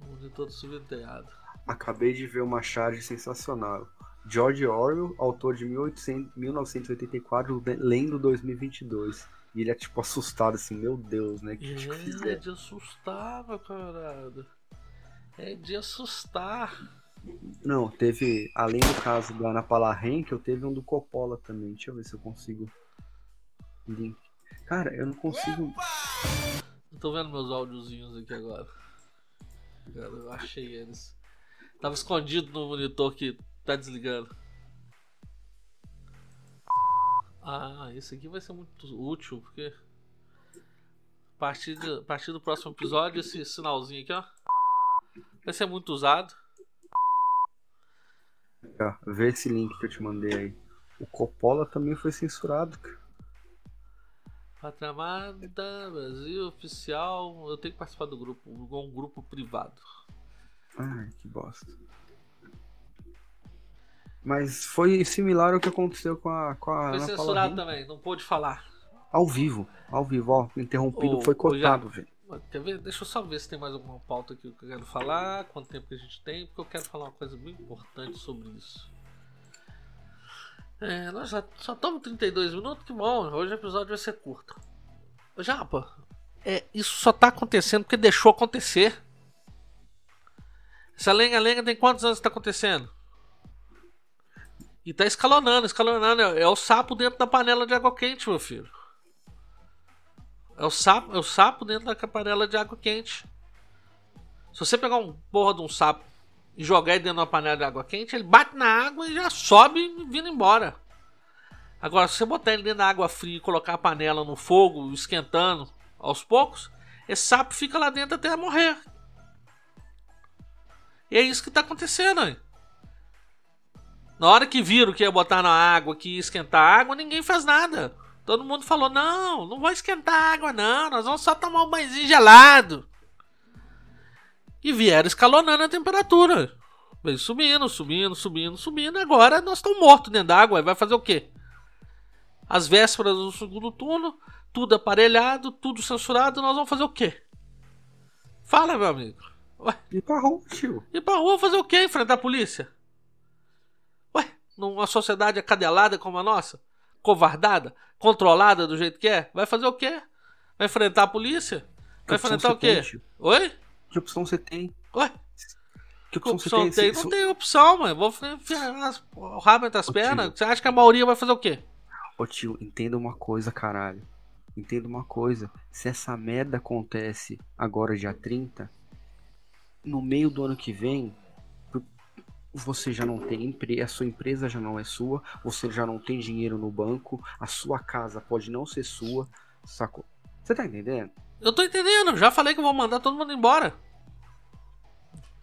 [SPEAKER 1] O monitor do subenteiado.
[SPEAKER 2] Acabei de ver uma charge sensacional. George Orwell, autor de 1800, 1984, le- lendo 2022. E ele é tipo assustado assim, meu Deus, né? Que tipo
[SPEAKER 1] É
[SPEAKER 2] fizeram?
[SPEAKER 1] de assustar, meu camarada. É de assustar.
[SPEAKER 2] Não, teve, além do caso da Ana Paula Henkel, teve um do Coppola também. Deixa eu ver se eu consigo. Link. Cara, eu não consigo.
[SPEAKER 1] Eu tô vendo meus áudiozinhos aqui agora. Cara, eu achei eles. Tava escondido no monitor que tá desligando. Ah, esse aqui vai ser muito útil, porque. A partir, de- a partir do próximo episódio, esse sinalzinho aqui, ó. Vai ser muito usado.
[SPEAKER 2] Ó, vê esse link que eu te mandei aí. O Coppola também foi censurado, cara.
[SPEAKER 1] Pátria Amada, Brasil, oficial. Eu tenho que participar do grupo, um grupo privado.
[SPEAKER 2] Ai, que bosta. Mas foi similar ao que aconteceu com a, com a
[SPEAKER 1] Foi
[SPEAKER 2] Ana
[SPEAKER 1] censurado também, não pôde falar.
[SPEAKER 2] Ao vivo, ao vivo, ó. Interrompido,
[SPEAKER 1] Ô,
[SPEAKER 2] foi cortado,
[SPEAKER 1] já-
[SPEAKER 2] velho.
[SPEAKER 1] Quer ver? Deixa eu só ver se tem mais alguma pauta aqui que eu quero falar, quanto tempo que a gente tem, porque eu quero falar uma coisa muito importante sobre isso. É, nós já só estamos 32 minutos, que bom, hoje o episódio vai ser curto. Japa, é, isso só tá acontecendo porque deixou acontecer. Essa lenga-lenga tem quantos anos que tá acontecendo? E tá escalonando, escalonando. É, é o sapo dentro da panela de água quente, meu filho. É o sapo, é o sapo dentro da panela de água quente. Se você pegar um porra de um sapo e jogar ele dentro de uma panela de água quente, ele bate na água e já sobe vindo embora. Agora, se você botar ele dentro da água fria e colocar a panela no fogo, esquentando aos poucos, esse sapo fica lá dentro até morrer. E é isso que tá acontecendo aí. Na hora que viram que ia botar na água, que ia esquentar a água, ninguém fez nada. Todo mundo falou: não, não vai esquentar a água, não. Nós vamos só tomar um banhozinho gelado. E vieram escalonando a temperatura. Veio subindo, subindo, subindo, subindo. Agora nós estamos mortos dentro d'água. Vai fazer o quê? As vésperas do segundo turno, tudo aparelhado, tudo censurado. Nós vamos fazer o quê? Fala, meu amigo.
[SPEAKER 2] Ué? Ir pra rua, tio.
[SPEAKER 1] Ir pra rua fazer o quê? Enfrentar a polícia? Ué, numa sociedade acadelada como a nossa? Covardada? Controlada do jeito que é? Vai fazer o quê? Vai enfrentar a polícia? Vai enfrentar o quê? Oi?
[SPEAKER 2] Que opção você tem?
[SPEAKER 1] Ué?
[SPEAKER 2] Que opção,
[SPEAKER 1] que opção
[SPEAKER 2] você
[SPEAKER 1] tem?
[SPEAKER 2] tem?
[SPEAKER 1] Não tem opção, mano. Vou enfiar o rabo entre as
[SPEAKER 2] Ô,
[SPEAKER 1] pernas.
[SPEAKER 2] tio.
[SPEAKER 1] Você acha que a maioria vai fazer o quê?
[SPEAKER 2] Ô tio, entenda uma coisa, caralho. Entenda uma coisa. Se essa merda acontece agora, dia 30, no meio do ano que vem, você já não tem empresa, a sua empresa já não é sua, você já não tem dinheiro no banco, a sua casa pode não ser sua, sacou? Você tá entendendo?
[SPEAKER 1] Eu tô entendendo. Já falei que vou mandar todo mundo embora.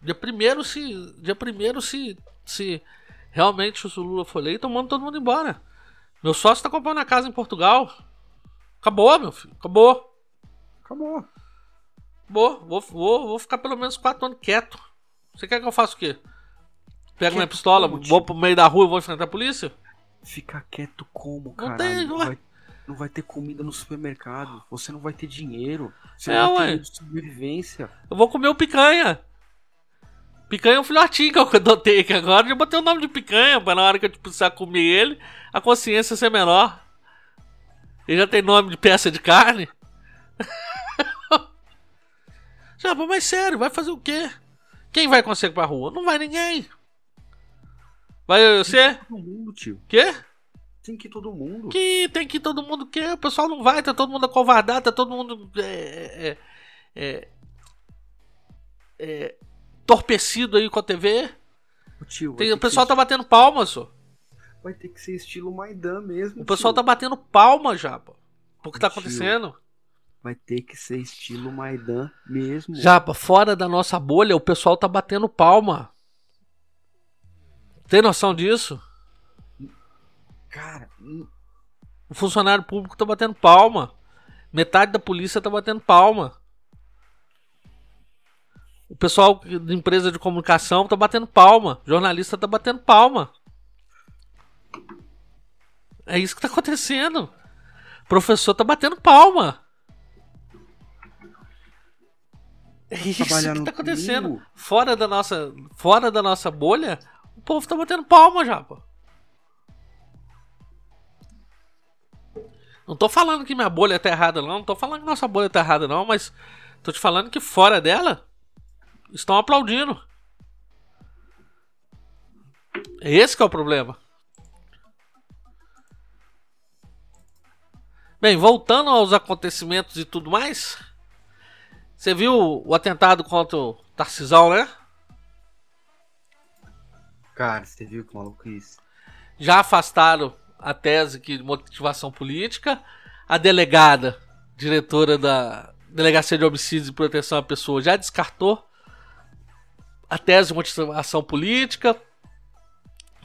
[SPEAKER 1] Dia primeiro, se. Dia primeiro, se. Se realmente o Lula for eleito, eu mando todo mundo embora. Meu sócio tá comprando a casa em Portugal. Acabou, meu filho. Acabou.
[SPEAKER 2] Acabou.
[SPEAKER 1] Acabou. Vou, vou, vou ficar pelo menos quatro anos quieto. Você quer que eu faça o quê? Pego minha pistola, vou pro meio da rua e vou enfrentar a polícia?
[SPEAKER 2] Fica quieto como,
[SPEAKER 1] Não
[SPEAKER 2] caralho?
[SPEAKER 1] tem,
[SPEAKER 2] não,
[SPEAKER 1] ué.
[SPEAKER 2] vai, não vai ter comida no supermercado, você não vai ter dinheiro, você
[SPEAKER 1] É,
[SPEAKER 2] não vai
[SPEAKER 1] ué.
[SPEAKER 2] ter sobrevivência.
[SPEAKER 1] Eu vou comer o picanha. Picanha é um filhotinho que eu adotei aqui agora. Eu botei o nome de picanha pra na hora que eu precisar comer ele, a consciência ser menor. Ele já tem nome de peça de carne. já, mas sério, vai fazer o quê? Quem vai conseguir pra rua? Não vai ninguém. Vai você?
[SPEAKER 2] Todo mundo, tio.
[SPEAKER 1] Quê?
[SPEAKER 2] Tem que ir todo mundo.
[SPEAKER 1] Que tem que ir todo mundo que o pessoal não vai, tá todo mundo acovardado, tá todo mundo é, é, é, é, torpecido aí com a TV.
[SPEAKER 2] Ô, tio,
[SPEAKER 1] Tem- o pessoal tá batendo palma, só.
[SPEAKER 2] Vai ter que ser estilo Maidan mesmo.
[SPEAKER 1] O pessoal tá
[SPEAKER 2] tio.
[SPEAKER 1] batendo palma já, pô. Por que tá acontecendo?
[SPEAKER 2] Vai ter que ser estilo Maidan mesmo.
[SPEAKER 1] Japa, fora da nossa bolha, o pessoal tá batendo palma. Tem noção disso?
[SPEAKER 2] Cara,
[SPEAKER 1] O funcionário público tá batendo palma. Metade da polícia tá batendo palma. O pessoal de empresa de comunicação tá batendo palma. Jornalista tá batendo palma. É isso que tá acontecendo. O professor tá batendo palma. É isso
[SPEAKER 2] Trabalhar
[SPEAKER 1] que tá acontecendo. Fora da nossa, fora da nossa bolha, o povo tá batendo palma já, pô. Não tô falando que minha bolha tá errada, não. Não tô falando que nossa bolha tá errada, não. Mas tô te falando que fora dela estão aplaudindo. Esse que é o problema. Bem, voltando aos acontecimentos e tudo mais. Você viu o atentado contra o Tarcisão, né?
[SPEAKER 2] cara, você viu que maluco isso?
[SPEAKER 1] já afastaram a tese que de motivação política. A delegada, diretora da Delegacia de Homicídios e Proteção à Pessoa, já descartou a tese de motivação política,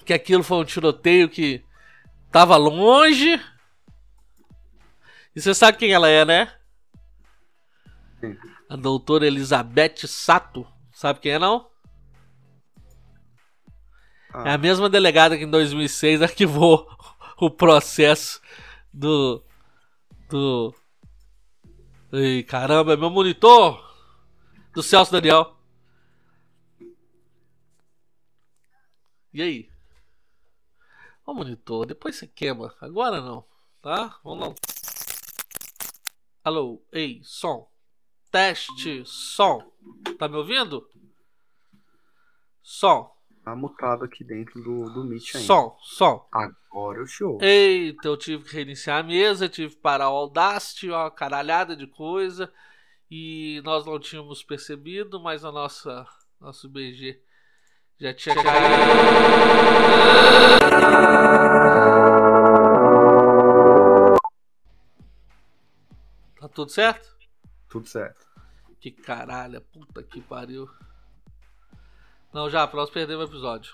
[SPEAKER 1] que aquilo foi um tiroteio que estava longe. E você sabe quem ela é, né?
[SPEAKER 2] Sim.
[SPEAKER 1] A doutora Elizabeth Sato. Sabe quem é, não? É a mesma delegada que em 2006 arquivou o processo do. Do. Ei, caramba, é meu monitor! Do Celso Daniel. E aí? Ô monitor, depois você queima. Agora não, tá? Vamos lá. Alô, ei, som. Teste, som. Tá me ouvindo? Som.
[SPEAKER 2] Tá mutado aqui dentro do, do Meet ainda.
[SPEAKER 1] Som, som.
[SPEAKER 2] Agora eu te ouço.
[SPEAKER 1] Eita, eu tive que reiniciar a mesa, tive que parar o Audacity, uma caralhada de coisa. E nós não tínhamos percebido, mas a nossa nosso BG já tinha caído. Tá tudo certo?
[SPEAKER 2] Tudo certo.
[SPEAKER 1] Que caralho, puta que pariu. Não, já, nós perdemos o episódio.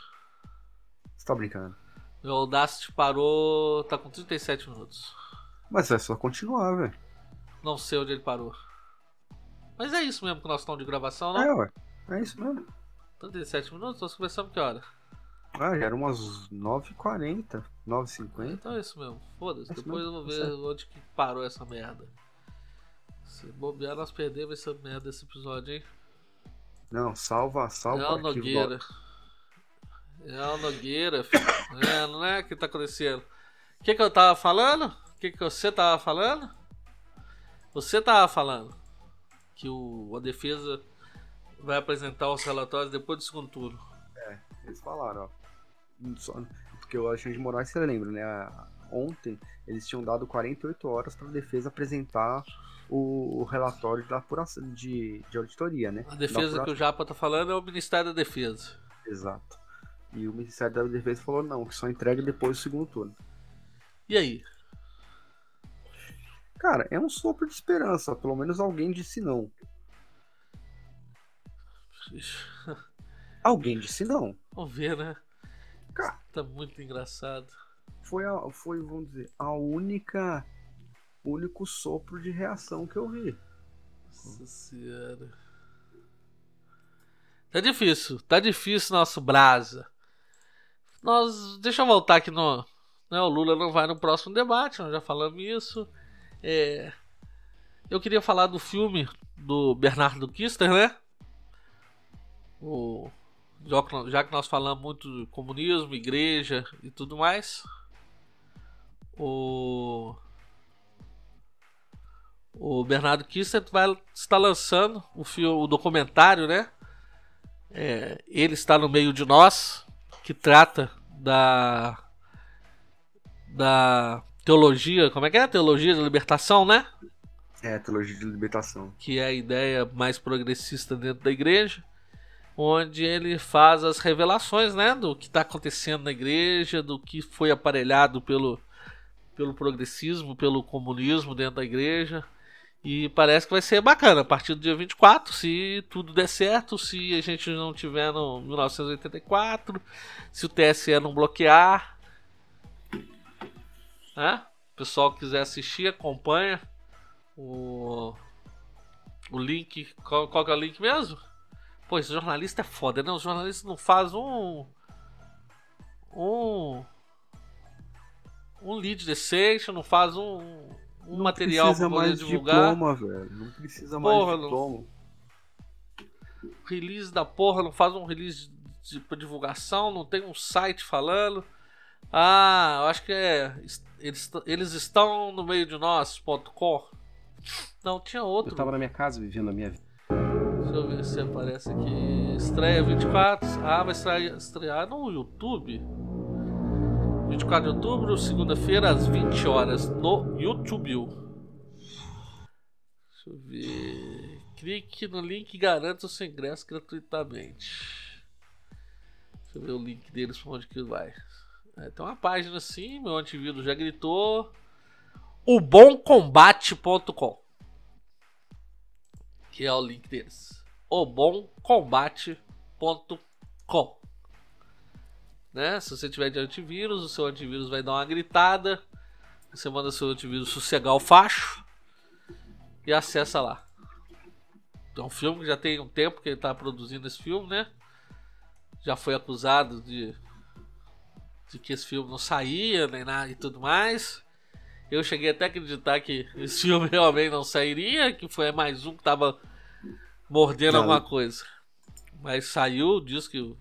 [SPEAKER 2] Você tá brincando.
[SPEAKER 1] Meu Audacity parou. tá com 37 minutos.
[SPEAKER 2] Mas é só continuar, velho.
[SPEAKER 1] Não sei onde ele parou. Mas é isso mesmo que nós estamos de gravação, não?
[SPEAKER 2] É, ué. É isso mesmo.
[SPEAKER 1] 37 minutos? Nós começamos que hora?
[SPEAKER 2] Ah, já era umas 9h40, 9h50.
[SPEAKER 1] Então é isso mesmo. Foda-se.
[SPEAKER 2] É
[SPEAKER 1] Depois eu
[SPEAKER 2] mesmo,
[SPEAKER 1] vou
[SPEAKER 2] tá
[SPEAKER 1] ver
[SPEAKER 2] certo.
[SPEAKER 1] onde que parou essa merda. Se bobear, nós perdemos essa merda desse episódio, hein?
[SPEAKER 2] Não, salva, salva
[SPEAKER 1] É
[SPEAKER 2] o
[SPEAKER 1] Nogueira.
[SPEAKER 2] do-
[SPEAKER 1] É o Nogueira, filho. É, não é o que tá acontecendo. O que que eu tava falando? O que que você tava falando? Você tava falando que o, a defesa vai apresentar os relatórios depois do segundo turno.
[SPEAKER 2] Eles falaram, ó. Só- Porque o Alexandre de Moraes, você lembra, né? Ontem eles tinham dado 48 horas para a defesa apresentar o, relatório da apuração de, de auditoria, né?
[SPEAKER 1] A defesa que o Japa tá falando é o Ministério da Defesa.
[SPEAKER 2] Exato. E o Ministério da Defesa falou não, que só entrega depois do segundo turno.
[SPEAKER 1] E aí?
[SPEAKER 2] Cara, é um sopro de esperança. Pelo menos alguém disse não. Alguém disse não.
[SPEAKER 1] Vamos ver, né?
[SPEAKER 2] Cara.
[SPEAKER 1] Tá muito engraçado.
[SPEAKER 2] Foi, a, foi, vamos dizer, a única. Único sopro de reação que eu vi.
[SPEAKER 1] Nossa senhora. Tá difícil, tá difícil nosso brasa. Nós, deixa eu voltar aqui no, né, o Lula não vai no próximo debate, nós já falamos isso. É, eu queria falar do filme do Bernardo Kister, né? O, já que nós falamos muito de comunismo, igreja e tudo mais. O o Bernardo Kister vai estar lançando o filme, o documentário, né? É, ele está no meio de nós, que trata da da teologia, como é que é? Teologia da libertação, né?
[SPEAKER 2] É, teologia de libertação.
[SPEAKER 1] Que é a ideia mais progressista dentro da igreja, onde ele faz as revelações, né, do que está acontecendo na igreja, do que foi aparelhado pelo pelo progressismo, pelo comunismo dentro da igreja. E parece que vai ser bacana a partir do dia 24, se tudo der certo, se a gente não tiver no 1984, se o TSE não bloquear. Né? O pessoal que quiser assistir, acompanha. O, o link. Qual, qual é o link mesmo? Pô, esse jornalista é foda, né? Os jornalistas não fazem um. Um. Um lead decente, não faz um, um material
[SPEAKER 2] precisa
[SPEAKER 1] pra poder
[SPEAKER 2] mais
[SPEAKER 1] divulgar.
[SPEAKER 2] diploma, velho. Não precisa
[SPEAKER 1] Porra,
[SPEAKER 2] mais
[SPEAKER 1] não-
[SPEAKER 2] diploma.
[SPEAKER 1] release da porra, não faz um release de, de divulgação, não tem um site falando. Ah, eu acho que é. Eles, eles estão no meio de nós.com. Não, tinha outro.
[SPEAKER 10] Eu tava na minha casa vivendo a minha vida.
[SPEAKER 1] Deixa eu ver se aparece aqui. Estreia 24. Ah, vai estrear, estrear no YouTube. 24 de outubro, segunda-feira, às 20 horas, no YouTube. Deixa eu ver. Clique no link e garanta o seu ingresso gratuitamente. Deixa eu ver o link deles pra onde que vai. É, tem uma página assim, meu antivírus já gritou. O bomcombate.com que é o link deles. obomcombate.com né? Se você tiver de antivírus, o seu antivírus vai dar uma gritada. Você manda seu antivírus sossegar o facho e acessa lá. É um filme que já tem um tempo que ele está produzindo esse filme, né? Já foi acusado de, de que esse filme não saía, nem nada e tudo mais. Eu cheguei até a acreditar que esse filme realmente não sairia, que foi mais um que tava mordendo
[SPEAKER 2] Não.
[SPEAKER 1] alguma coisa. Mas saiu, diz que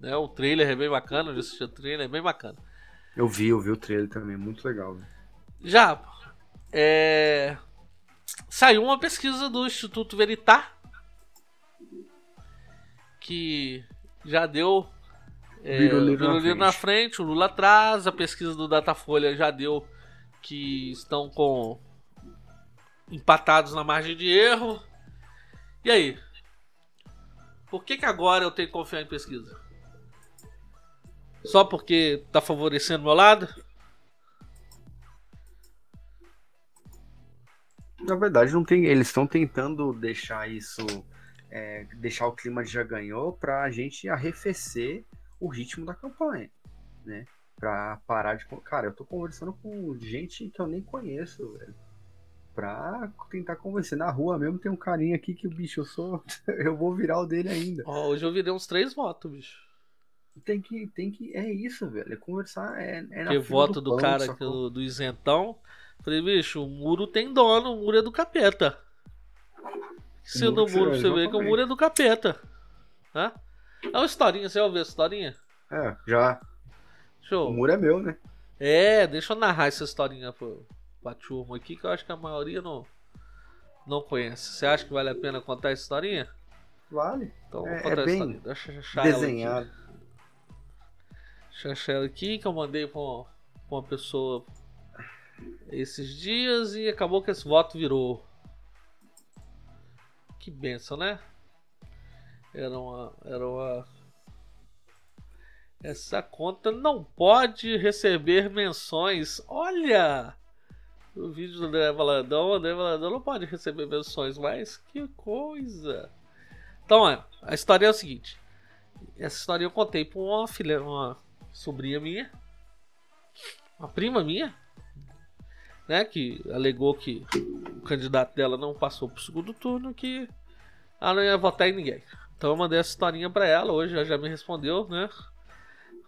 [SPEAKER 1] né, o trailer é bem bacana, eu já assisti o trailer, é bem bacana.
[SPEAKER 2] Eu vi, eu vi o trailer também, muito legal. velho.
[SPEAKER 1] Já, é... saiu uma pesquisa do Instituto Veritar que já deu É,
[SPEAKER 2] Biruliro
[SPEAKER 1] o Biruliro
[SPEAKER 2] na
[SPEAKER 1] na frente, o Lula atrás. A pesquisa do Datafolha já deu que estão com empatados na margem de erro. E aí? Por que, que agora eu tenho que confiar em pesquisa? Só porque tá favorecendo meu lado?
[SPEAKER 2] Na verdade, não tem. Eles estão tentando deixar isso. é, deixar o clima de já ganhou pra gente arrefecer o ritmo da campanha, né? Pra parar de. Cara, eu tô conversando com gente que eu nem conheço, velho. Pra tentar convencer. Na rua mesmo tem um carinha aqui que bicho eu sou. Eu vou virar o dele ainda.
[SPEAKER 1] Ó, hoje eu virei uns três votos, bicho.
[SPEAKER 2] Tem que. Tem que. É isso, velho. É conversar. É, é na
[SPEAKER 1] Que voto do
[SPEAKER 2] pão,
[SPEAKER 1] cara que- do, do isentão. Falei, bicho, o muro tem dono, o muro é do capeta. Se
[SPEAKER 2] muro
[SPEAKER 1] no
[SPEAKER 2] que você-
[SPEAKER 1] muro você ver que o muro é do capeta. Hã? É uma historinha, você vai ouvir a historinha?
[SPEAKER 2] É, já.
[SPEAKER 1] Eu...
[SPEAKER 2] O muro é meu, né?
[SPEAKER 1] É, deixa eu narrar essa historinha pro, pra turma aqui, que eu acho que a maioria não, não conhece. Você acha que vale a pena contar essa historinha?
[SPEAKER 2] Vale.
[SPEAKER 1] Então,
[SPEAKER 2] É-
[SPEAKER 1] vou contar
[SPEAKER 2] é
[SPEAKER 1] a
[SPEAKER 2] bem
[SPEAKER 1] historinha. Deixa eu achar ela aqui. Deixa eu achar aqui, que eu mandei pra uma, pra uma pessoa esses dias e acabou que esse voto virou. Que benção, né? Era uma. Era uma. Essa conta não pode receber menções. Olha! O vídeo do André Valadão, o André Valadão não pode receber menções, mas que coisa! Então, a história é o seguinte. Essa história eu contei pra uma filha, uma sobrinha minha, uma prima minha, né, que alegou que o candidato dela não passou pro segundo turno, que ela não ia votar em ninguém. Então eu mandei essa historinha pra ela, hoje ela já me respondeu, né,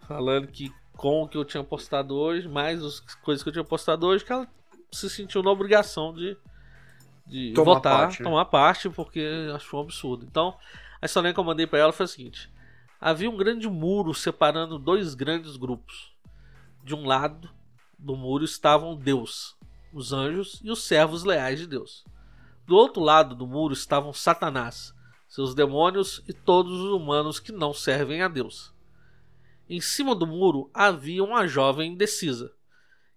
[SPEAKER 1] falando que com o que eu tinha postado hoje, mais as coisas que eu tinha postado hoje, que ela se sentiu na obrigação de, de
[SPEAKER 2] Tomar
[SPEAKER 1] votar,
[SPEAKER 2] parte, né?
[SPEAKER 1] tomar parte, porque achou um absurdo. Então, a historinha que eu mandei pra ela foi a seguinte: havia um grande muro separando dois grandes grupos. De um lado do muro estavam Deus, os anjos e os servos leais de Deus. Do outro lado do muro estavam Satanás, seus demônios e todos os humanos que não servem a Deus. Em cima do muro havia uma jovem indecisa,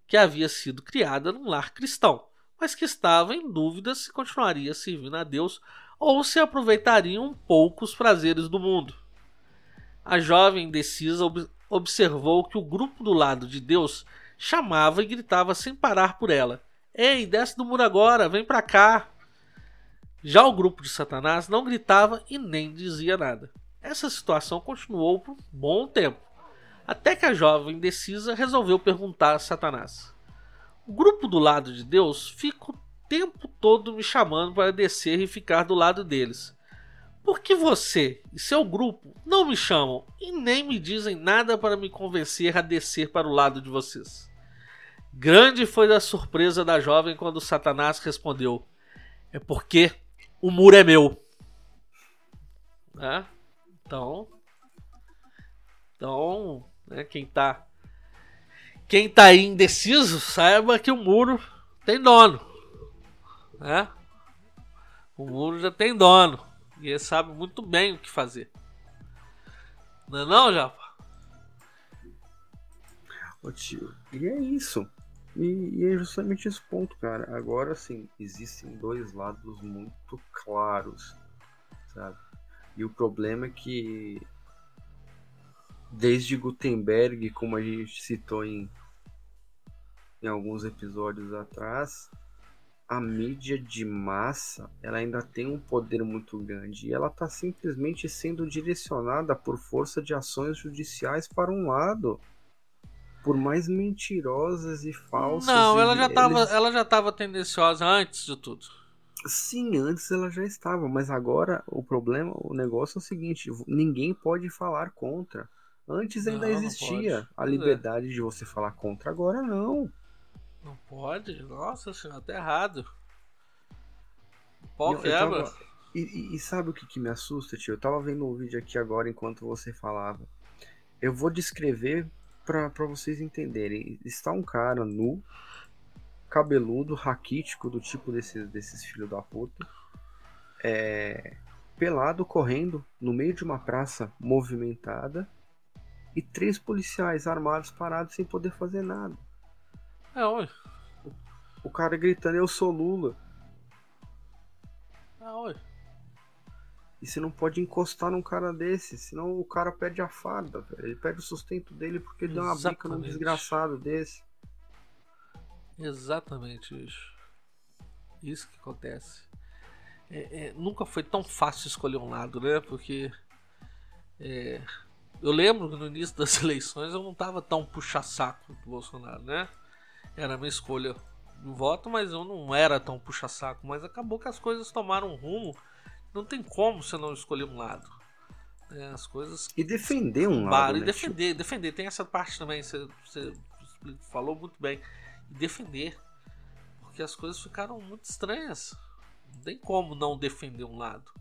[SPEAKER 1] que havia sido criada num lar cristão, mas que estava em dúvida se continuaria servindo a Deus ou se aproveitaria um pouco os prazeres do mundo. A jovem indecisa ob- observou que o grupo do lado de Deus chamava e gritava sem parar por ela: Ei, desce do muro agora, vem pra cá! Já o grupo de Satanás não gritava e nem dizia nada. Essa situação continuou por um bom tempo, até que a jovem indecisa resolveu perguntar a Satanás: O grupo do lado de Deus fica o tempo todo me chamando para descer e ficar do lado deles. Por que você e seu grupo não me chamam e nem me dizem nada para me convencer a descer para o lado de vocês? Grande foi a surpresa da jovem quando Satanás respondeu: É porque o muro é meu. Né? Então, então, né, quem tá quem tá aí indeciso, saiba que o muro tem dono, né? O muro já tem dono e sabe muito bem o que fazer. Não é não, Japa?
[SPEAKER 2] Ô tio, e é isso. E, e é justamente esse ponto, cara. Agora sim, existem dois lados muito claros, sabe? E o problema é que desde Gutenberg, como a gente citou em, em alguns episódios atrás, a mídia de massa ela ainda tem um poder muito grande e ela está simplesmente sendo direcionada por força de ações judiciais para um lado por mais mentirosas e falsas.
[SPEAKER 1] Não, ela já tava,
[SPEAKER 2] eles-
[SPEAKER 1] ela já tava tendenciosa antes de tudo.
[SPEAKER 2] Sim, antes ela já estava, mas agora o problema, o negócio é o seguinte: ninguém pode falar contra. Antes ainda
[SPEAKER 1] Não, não
[SPEAKER 2] existia
[SPEAKER 1] pode.
[SPEAKER 2] a
[SPEAKER 1] é.
[SPEAKER 2] liberdade de você falar contra, agora não.
[SPEAKER 1] Não pode? Nossa senhora, tá errado. O pau quebra.
[SPEAKER 2] tava- E, e- e sabe o que, que me assusta, tio? Eu tava vendo um vídeo aqui agora enquanto você falava. Eu vou descrever pra pra vocês entenderem. Está um cara nu, cabeludo, raquítico, do tipo desses, desses filhos da puta, é, pelado, correndo no meio de uma praça movimentada e três policiais armados parados sem poder fazer nada.
[SPEAKER 1] É, oi.
[SPEAKER 2] O cara gritando, eu sou Lula.
[SPEAKER 1] É, oi.
[SPEAKER 2] E você não pode encostar num cara desse, senão o cara perde a farda, velho. Ele perde o sustento dele porque ele deu uma bica num
[SPEAKER 1] Exatamente.
[SPEAKER 2] desgraçado desse.
[SPEAKER 1] Exatamente isso. Isso que acontece. É, é, nunca foi tão fácil escolher um lado, né? Porque é, eu lembro que no início das eleições eu não tava tão puxa-saco do Bolsonaro, né? Era a minha escolha de voto, mas eu não era tão puxa-saco. Mas acabou que as coisas tomaram um rumo. Não tem como você não escolher um lado. né? as coisas
[SPEAKER 2] E defender um lado.
[SPEAKER 1] e
[SPEAKER 2] né,
[SPEAKER 1] defender, defender. Tem essa parte também, você, você falou muito bem. E defender. Porque as coisas ficaram muito estranhas. Não tem como não defender um lado.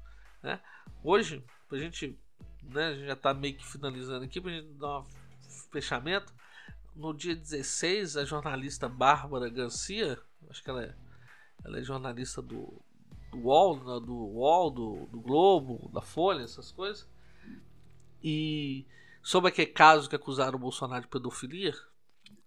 [SPEAKER 1] Né? Hoje, pra gente, né, a gente já tá meio que finalizando aqui, pra gente dar um fechamento. No dia 16, a jornalista Bárbara Garcia, acho que ela é, ela é jornalista do, do UOL, né, do UOL, do, do Globo, da Folha, essas coisas. E sobre aquele caso que acusaram o Bolsonaro de pedofilia,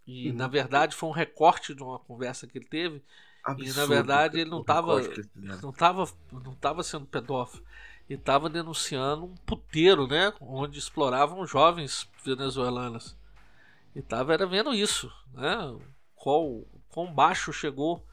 [SPEAKER 1] e
[SPEAKER 2] Uhum.
[SPEAKER 1] na verdade foi um recorte de uma conversa que ele teve, e na
[SPEAKER 2] Absurdo
[SPEAKER 1] verdade ele não estava
[SPEAKER 2] fizeram.
[SPEAKER 1] não tava, não tava sendo pedófilo. Ele estava denunciando um puteiro, né? Onde exploravam jovens venezuelanas. E estava era vendo isso, né? Qual, quão baixo chegou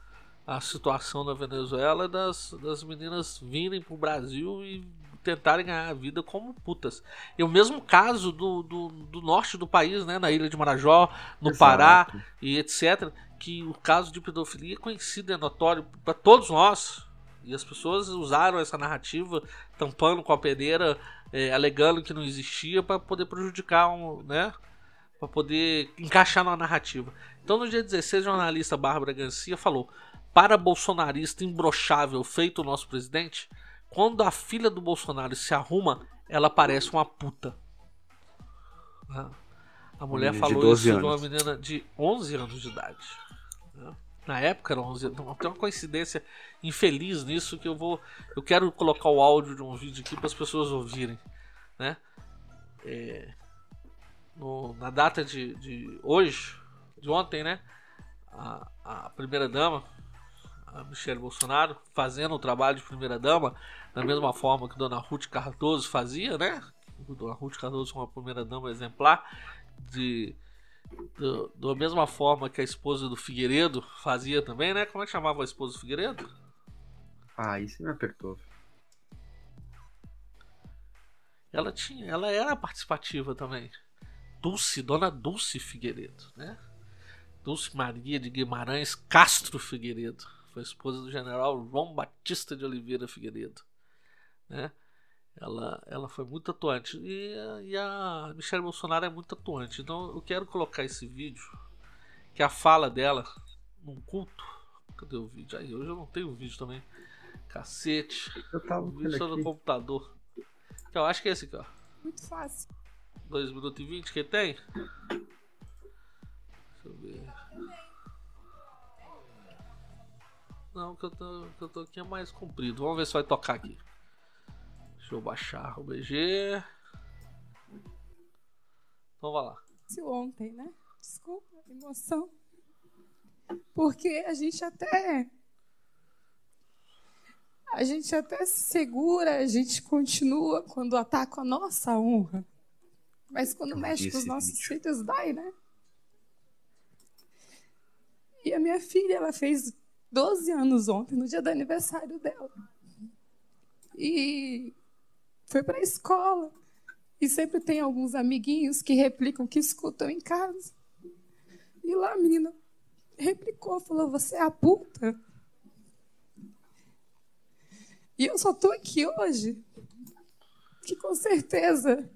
[SPEAKER 1] a situação na Venezuela das, das meninas virem para o Brasil e tentarem ganhar a vida como putas. E o mesmo caso do, do, do norte do país, né? Na ilha de Marajó, no
[SPEAKER 2] Exato.
[SPEAKER 1] Pará e etc. Que o caso de pedofilia é conhecido, é notório para todos nós. E as pessoas usaram essa narrativa, tampando com a peneira, eh, alegando que não existia, para poder prejudicar, um, né? Para poder encaixar na narrativa. Então, no dia 16, a jornalista Bárbara Garcia falou: Para bolsonarista imbrochável feito o nosso presidente, quando a filha do Bolsonaro se arruma, ela parece uma puta. Né? A mulher
[SPEAKER 2] Menina
[SPEAKER 1] falou
[SPEAKER 2] 12
[SPEAKER 1] isso de uma menina de 11 anos de idade. né? Na época era 11 anos. Tem uma coincidência infeliz nisso que eu vou. Eu quero colocar o áudio de um vídeo aqui para as pessoas ouvirem. Né? É, no- na data de, de hoje, de ontem, né? A, a primeira dama, a Michelle Bolsonaro, fazendo o trabalho de primeira dama, da mesma forma que Dona Ruth Cardoso fazia, né? Dona Ruth Cardoso foi uma primeira dama exemplar, de, do- da mesma forma que a esposa do Figueiredo fazia também, né? Como é que chamava a esposa do Figueiredo?
[SPEAKER 2] Ah, isso me apertou.
[SPEAKER 1] ela tinha, ela era participativa também. Dulce, Dona Dulce Figueiredo, né? Dulce Maria de Guimarães Castro Figueiredo, foi esposa do general João Batista de Oliveira Figueiredo, né? Ela, ela foi muito atuante e, e a Michelle Bolsonaro é muito atuante. Então eu quero colocar esse vídeo, que é a fala dela num culto. Cadê o vídeo? Aí hoje eu não tenho vídeo também. Cacete.
[SPEAKER 2] Eu tava
[SPEAKER 1] O vídeo tá no computador. Eu acho que é esse aqui, ó.
[SPEAKER 10] Muito fácil.
[SPEAKER 1] 2 minutos e 20 que tem? Deixa eu ver. Não, que eu tô, que eu tô aqui é mais comprido. Vamos ver se vai tocar aqui. Deixa eu baixar o BG. Então vai lá.
[SPEAKER 10] Ontem, né? Desculpa, emoção. Porque a gente até. A gente até se segura, a gente continua quando ataca a nossa honra. Mas quando
[SPEAKER 2] Eu
[SPEAKER 10] mexe com os nossos
[SPEAKER 2] vídeo.
[SPEAKER 10] filhos, dói, né? E a minha filha, ela fez 12 anos ontem, no dia do aniversário dela. E foi para a escola. E sempre tem alguns amiguinhos que replicam, que escutam em casa. E lá a menina replicou, falou: Você é a puta? E eu só tô aqui hoje, que com certeza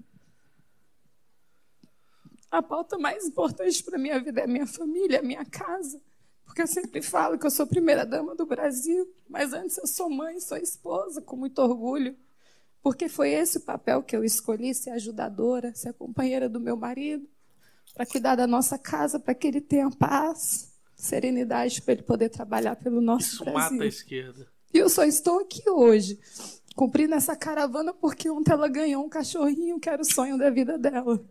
[SPEAKER 10] a pauta mais importante para minha vida é a minha família, a minha casa. Porque eu sempre falo que eu sou primeira dama do Brasil, mas antes eu sou mãe, sou esposa, com muito orgulho. Porque foi esse o papel que eu escolhi, ser ajudadora, ser companheira do meu marido, para cuidar da nossa casa, para que ele tenha paz, serenidade, para ele poder trabalhar pelo nosso
[SPEAKER 1] Isso
[SPEAKER 10] Brasil.
[SPEAKER 1] mata a esquerda.
[SPEAKER 10] E eu só estou aqui hoje, cumprindo essa caravana porque ontem ela ganhou um cachorrinho que era o sonho da vida dela.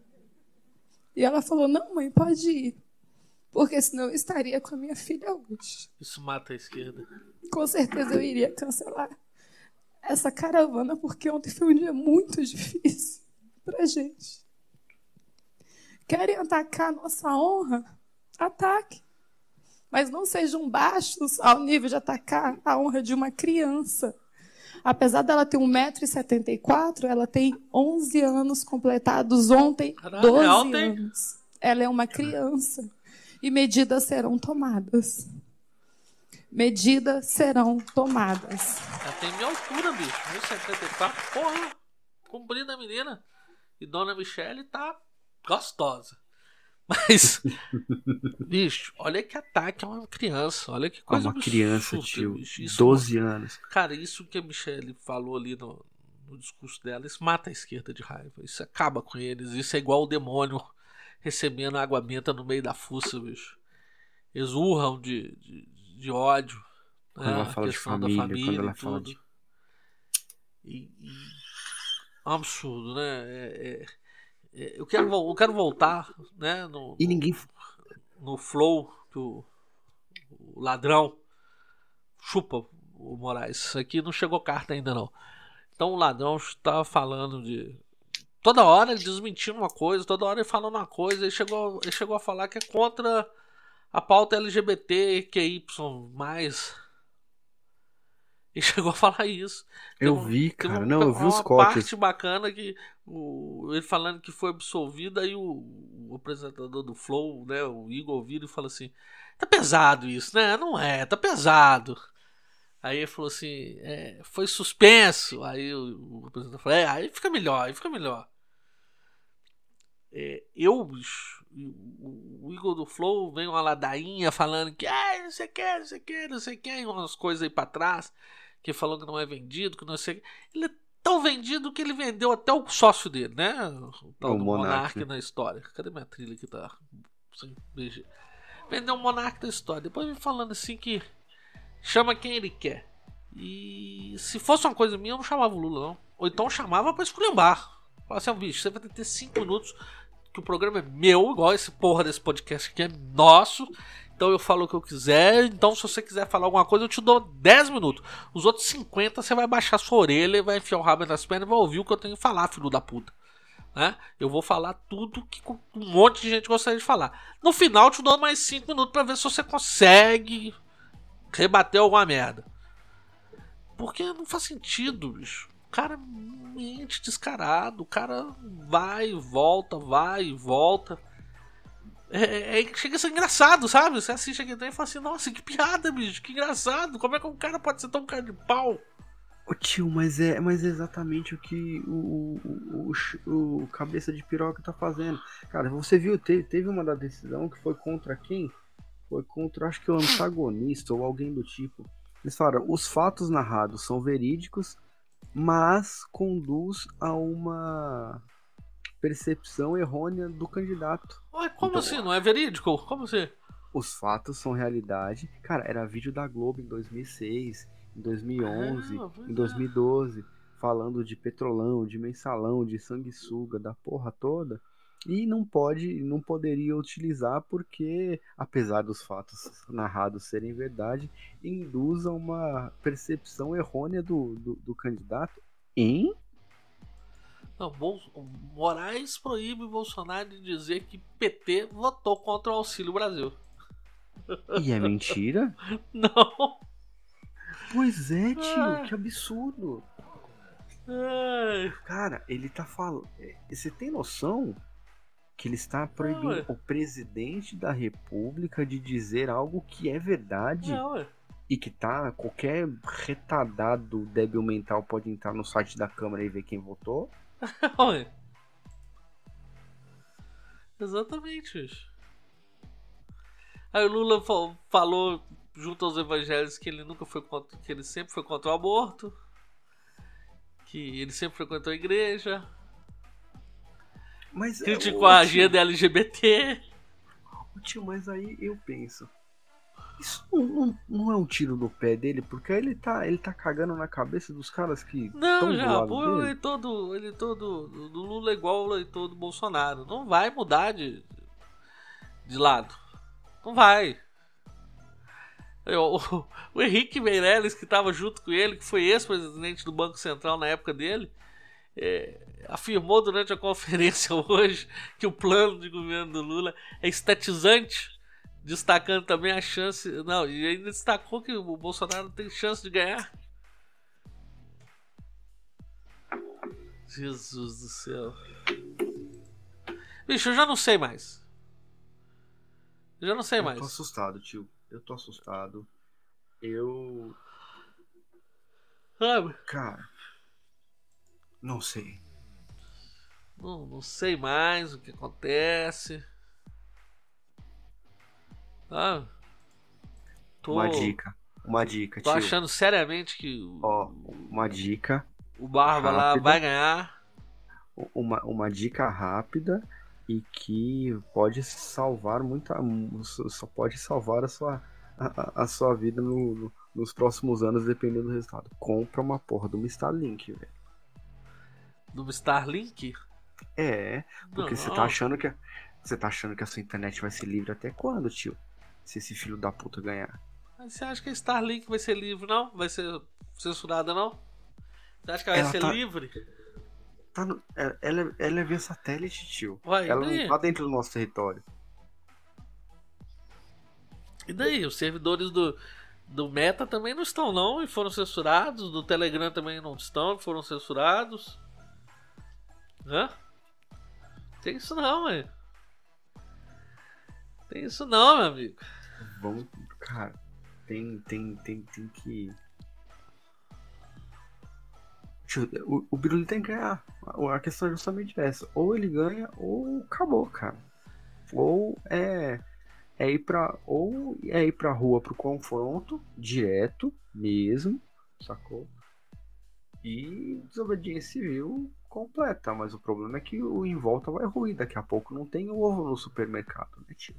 [SPEAKER 10] E ela falou: Não, mãe, pode ir. Porque senão eu estaria com a minha filha hoje.
[SPEAKER 1] Isso mata a esquerda.
[SPEAKER 10] Com certeza eu iria cancelar essa caravana, porque ontem foi um dia muito difícil pra gente. Querem atacar nossa honra? Ataque. Mas não sejam baixos ao nível de atacar a honra de uma criança. Apesar dela ter 1,74m, ela tem 11 anos completados ontem,
[SPEAKER 1] Caralho,
[SPEAKER 10] 12
[SPEAKER 1] é hein?
[SPEAKER 10] anos. Ela é uma criança. E medidas serão tomadas. Medidas serão tomadas.
[SPEAKER 1] Ela tem minha altura, bicho. 1,74. Porra. Comprida a menina. E Dona Michele tá gostosa. Mas, bicho, olha que ataque a uma criança. Olha que
[SPEAKER 2] É
[SPEAKER 1] coisa
[SPEAKER 2] uma criança, tio.
[SPEAKER 1] bicho. Isso-
[SPEAKER 2] 12 anos.
[SPEAKER 1] Cara, isso que a Michelle falou ali no, no discurso dela, isso mata a esquerda de raiva. Isso acaba com eles. Isso é igual o demônio recebendo água benta no meio da fuça, bicho. Eles urram de, de, de ódio.
[SPEAKER 2] Quando
[SPEAKER 1] né?
[SPEAKER 2] ela
[SPEAKER 1] A
[SPEAKER 2] fala de
[SPEAKER 1] questão da
[SPEAKER 2] família,
[SPEAKER 1] família
[SPEAKER 2] quando ela
[SPEAKER 1] e
[SPEAKER 2] fala
[SPEAKER 1] tudo.
[SPEAKER 2] de-
[SPEAKER 1] E, e... É um absurdo, né? É- é- é- eu, quero, eu quero voltar, né? No,
[SPEAKER 2] E ninguém.
[SPEAKER 1] no flow que o, o ladrão chupa o Moraes. Aqui não chegou carta ainda não. Então o ladrão estava falando de. Toda hora ele desmentindo uma coisa, toda hora ele falando uma coisa. Ele chegou, ele chegou a falar que é contra a pauta LGBT, QY. Ele chegou a falar isso.
[SPEAKER 2] Eu
[SPEAKER 1] um-
[SPEAKER 2] vi,
[SPEAKER 1] teve
[SPEAKER 2] cara.
[SPEAKER 1] um-
[SPEAKER 2] Não, eu vi os
[SPEAKER 1] uma
[SPEAKER 2] cortes.
[SPEAKER 1] parte bacana que o, ele falando que foi absolvido, aí o, o apresentador do Flow, né, o Igor vira e fala assim: tá pesado isso, né? Não é, tá pesado. Aí ele falou assim: é, foi suspenso. Aí o, o apresentador falou: é, aí fica melhor, aí fica melhor. É, eu, bicho, o, o Igor do Flow vem uma ladainha falando que ah, não sei o que, não sei o que, não sei o que, umas coisas aí pra trás, que falou que não é vendido, que não sei que. Ele é tão vendido que ele vendeu até o sócio dele, né? O tal
[SPEAKER 2] O
[SPEAKER 1] do
[SPEAKER 2] Monark, né?
[SPEAKER 1] na história. Cadê minha trilha que tá? Sem BG. Vendeu o Monark da história. Depois vem falando assim que chama quem ele quer. E se fosse uma coisa minha, eu não chamava o Lula, não. Ou então chamava pra esculhambar. Fala assim, bicho, você vai ter que 5 minutos, que o programa é meu, igual esse porra desse podcast aqui é nosso. Então eu falo o que eu quiser. Então, se você quiser falar alguma coisa, eu te dou 10 minutos. Os outros 50 você vai baixar sua orelha, vai enfiar o rabo nas pernas e vai ouvir o que eu tenho que falar, filho da puta. Né? Eu vou falar tudo que um monte de gente gostaria de falar. No final, eu te dou mais 5 minutos pra ver se você consegue rebater alguma merda. Porque não faz sentido, bicho. O cara mente descarado. O cara vai e volta, vai e volta. É, é- chega a ser engraçado, sabe? Você assiste aqui e fala assim: Nossa, que piada, bicho, que engraçado. Como é que um cara pode ser tão cara de pau?
[SPEAKER 2] Ô tio, mas é, mas é exatamente o que o, o, o, o cabeça de piroca tá fazendo. Cara, você viu, teve, teve uma da decisão que foi contra quem? Foi contra, acho que o antagonista ou alguém do tipo. Eles falaram, os fatos narrados são verídicos, mas conduz a uma percepção errônea do candidato.
[SPEAKER 1] Ué, como
[SPEAKER 2] Então,
[SPEAKER 1] assim? Não é verídico? Como assim?
[SPEAKER 2] Os fatos são realidade. Cara, era vídeo da Globo em 2006, em 2011,
[SPEAKER 1] Ah,
[SPEAKER 2] em
[SPEAKER 1] é.
[SPEAKER 2] 2012, falando de petrolão, de mensalão, de sanguessuga, da porra toda. E não pode, não poderia utilizar porque, apesar dos fatos narrados serem verdade, induz a uma percepção errônea do, do, do candidato em
[SPEAKER 1] Não, Bol- Moraes proíbe Bolsonaro de dizer que PT votou contra o Auxílio Brasil.
[SPEAKER 2] E é mentira?
[SPEAKER 1] Não.
[SPEAKER 2] Pois é, tio,
[SPEAKER 1] Ah.
[SPEAKER 2] que absurdo.
[SPEAKER 1] Ai.
[SPEAKER 2] Cara, ele tá falando. Você tem noção que ele está proibindo
[SPEAKER 1] ué.
[SPEAKER 2] o presidente da república de dizer algo que é verdade
[SPEAKER 1] Não,
[SPEAKER 2] e que tá. Qualquer retardado débil mental pode entrar no site da Câmara e ver quem votou?
[SPEAKER 1] Ué. Exatamente. bicho. Aí o Lula fa- falou junto aos evangélicos que ele nunca foi contra, que ele sempre foi contra o aborto, que ele sempre frequentou a igreja,
[SPEAKER 2] Mas, é,
[SPEAKER 1] criticou
[SPEAKER 2] ô,
[SPEAKER 1] a agenda LGBT.
[SPEAKER 2] Tio, mas aí eu penso. Isso não, não- não é um tiro no pé dele, porque ele tá, ele tá cagando na cabeça dos caras que
[SPEAKER 1] Não, já, pô, o
[SPEAKER 2] dele.
[SPEAKER 1] eleitor do, o eleitor do, Lula é igual o eleitor do Bolsonaro. Não vai mudar de, de lado. Não vai. O, o Henrique Meirelles, que estava junto com ele, que foi ex-presidente do Banco Central na época dele, é, afirmou durante a conferência hoje que o plano de governo do Lula é estatizante, destacando também a chance. Não, e ainda destacou que o Bolsonaro tem chance de ganhar. Jesus do céu. Bicho, eu já não sei mais. Eu já não sei
[SPEAKER 2] Eu
[SPEAKER 1] mais.
[SPEAKER 2] tô assustado, tio. Eu tô assustado. Eu.
[SPEAKER 1] Sabe?
[SPEAKER 2] Cara. Não sei.
[SPEAKER 1] Não, não sei mais o que acontece. Ah, tô,
[SPEAKER 2] Uma dica. Uma dica,
[SPEAKER 1] tô
[SPEAKER 2] tio.
[SPEAKER 1] achando seriamente que
[SPEAKER 2] Ó, uma dica.
[SPEAKER 1] o Barba lá
[SPEAKER 2] rápida.
[SPEAKER 1] vai ganhar.
[SPEAKER 2] Uma, uma dica rápida e que pode salvar muita. Só pode salvar a sua, a, a sua vida no- no- nos próximos anos, dependendo do resultado. Compra uma porra de uma Starlink, velho.
[SPEAKER 1] Do Starlink?
[SPEAKER 2] É, porque você
[SPEAKER 1] Não.
[SPEAKER 2] tá achando que. Você tá achando que a sua internet vai ser livre até quando, tio? Se esse filho da puta ganhar.
[SPEAKER 1] Mas você acha que a Starlink vai ser livre, não? Vai ser censurada, não? Você acha que ela vai
[SPEAKER 2] Ela
[SPEAKER 1] ser
[SPEAKER 2] tá-
[SPEAKER 1] livre?
[SPEAKER 2] Tá no- ela, ela, é- ela é via satélite, tio. Ela não tá dentro do nosso território.
[SPEAKER 1] E daí? Os servidores do, do Meta também não estão, não, e foram censurados. Do Telegram também não estão, e foram censurados. Hã? Tem isso não, velho. Tem isso não, meu amigo.
[SPEAKER 2] Vamos. Cara, tem, tem, tem, tem que. O, o tem que ganhar. A questão é justamente essa. Ou ele ganha, ou acabou, cara. Ou é. É ir pra. Ou é ir pra rua pro confronto, direto, mesmo, sacou? E desobediência civil completa. Mas o problema é que o em volta vai ruir. Daqui a pouco não tem ovo no supermercado, né, tio?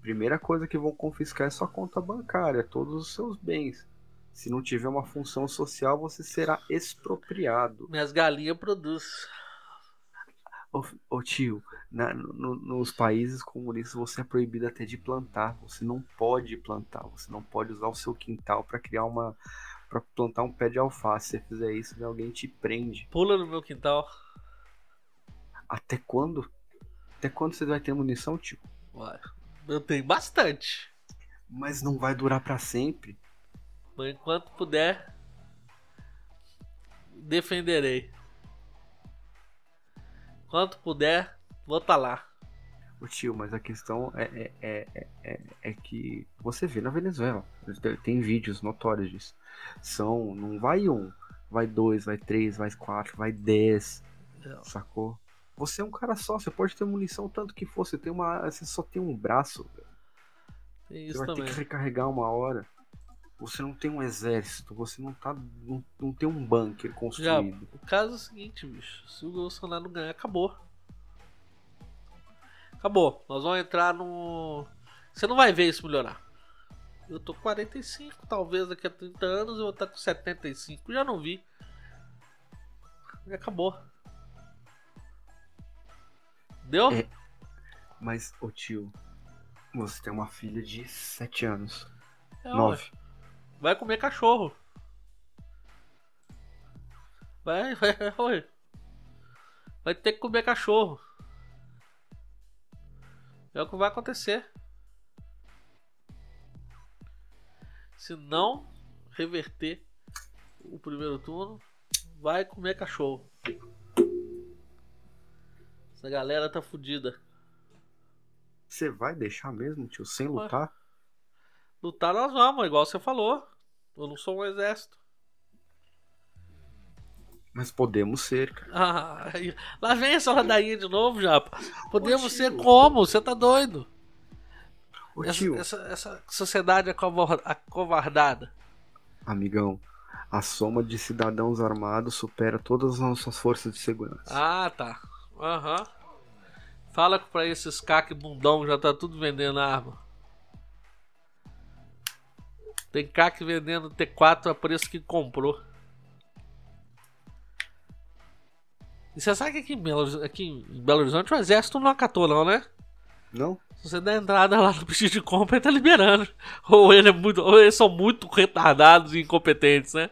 [SPEAKER 2] Primeira coisa que vão confiscar é sua conta bancária, todos os seus bens. Se não tiver uma função social, você será expropriado.
[SPEAKER 1] Minhas galinhas produzem.
[SPEAKER 2] Ô, ô, tio, na- no- nos países comunistas você é proibido até de plantar. Você não pode plantar. Você não pode usar o seu quintal para criar uma. para plantar um pé de alface. Se você fizer isso, alguém te prende.
[SPEAKER 1] Pula no meu quintal.
[SPEAKER 2] Até quando? Até quando você vai ter munição, tio?
[SPEAKER 1] Ué, Eu tenho bastante.
[SPEAKER 2] Mas não vai durar para sempre.
[SPEAKER 1] Mas enquanto puder, defenderei. Enquanto puder, vou estar lá.
[SPEAKER 2] Ô tio, mas a questão é, é, é, é, é- é que você vê na Venezuela. Tem vídeos notórios disso. São. Não vai um, vai dois, vai três, vai quatro, vai dez.
[SPEAKER 1] É.
[SPEAKER 2] Sacou? Você é um cara só, você pode ter munição tanto que for. Você, tem uma, você só tem um braço.
[SPEAKER 1] Tem
[SPEAKER 2] Você
[SPEAKER 1] isso
[SPEAKER 2] vai
[SPEAKER 1] também.
[SPEAKER 2] ter que recarregar uma hora. Você não tem um exército, você não tá. Não, não tem um bunker
[SPEAKER 1] Já,
[SPEAKER 2] construído.
[SPEAKER 1] o caso é o seguinte, bicho. Se o Bolsonaro ganhar, acabou. Acabou. Nós vamos entrar no. Você não vai ver isso melhorar. Eu tô com 45, talvez daqui a 30 anos eu vou estar com 75. Já não vi. E acabou. Deu?
[SPEAKER 2] É. Mas, ô tio, você tem uma filha de 7 anos.
[SPEAKER 1] É, ué.
[SPEAKER 2] 9.
[SPEAKER 1] Vai comer cachorro. Vai, vai, vai. Vai ter que comer cachorro. É o que vai acontecer. Se não reverter o primeiro turno, vai comer cachorro. Essa galera tá fudida.
[SPEAKER 2] Você vai deixar mesmo, tio, sem lutar?
[SPEAKER 1] Lutar nós vamos, igual você falou. Eu não sou um exército.
[SPEAKER 2] Mas podemos ser, cara.
[SPEAKER 1] Ah, lá vem essa ladainha de novo, Japa. Podemos ser como? Você tá doido?
[SPEAKER 2] Ô
[SPEAKER 1] Essa, essa, essa sociedade acovar- acovardada.
[SPEAKER 2] amigão, a soma de cidadãos armados supera todas as nossas forças de segurança.
[SPEAKER 1] Ah, tá. Aham. Fala pra esses caque bundão já tá tudo vendendo arma. Tem CAC vendendo T4 a preço que comprou. E você sabe que aqui em Belo, aqui em Belo Horizonte o exército não acatou, não, né?
[SPEAKER 2] Não?
[SPEAKER 1] Se você der entrada lá no pedido de compra, ele tá liberando. Ou ele é muito. Ou eles são muito retardados e incompetentes, né?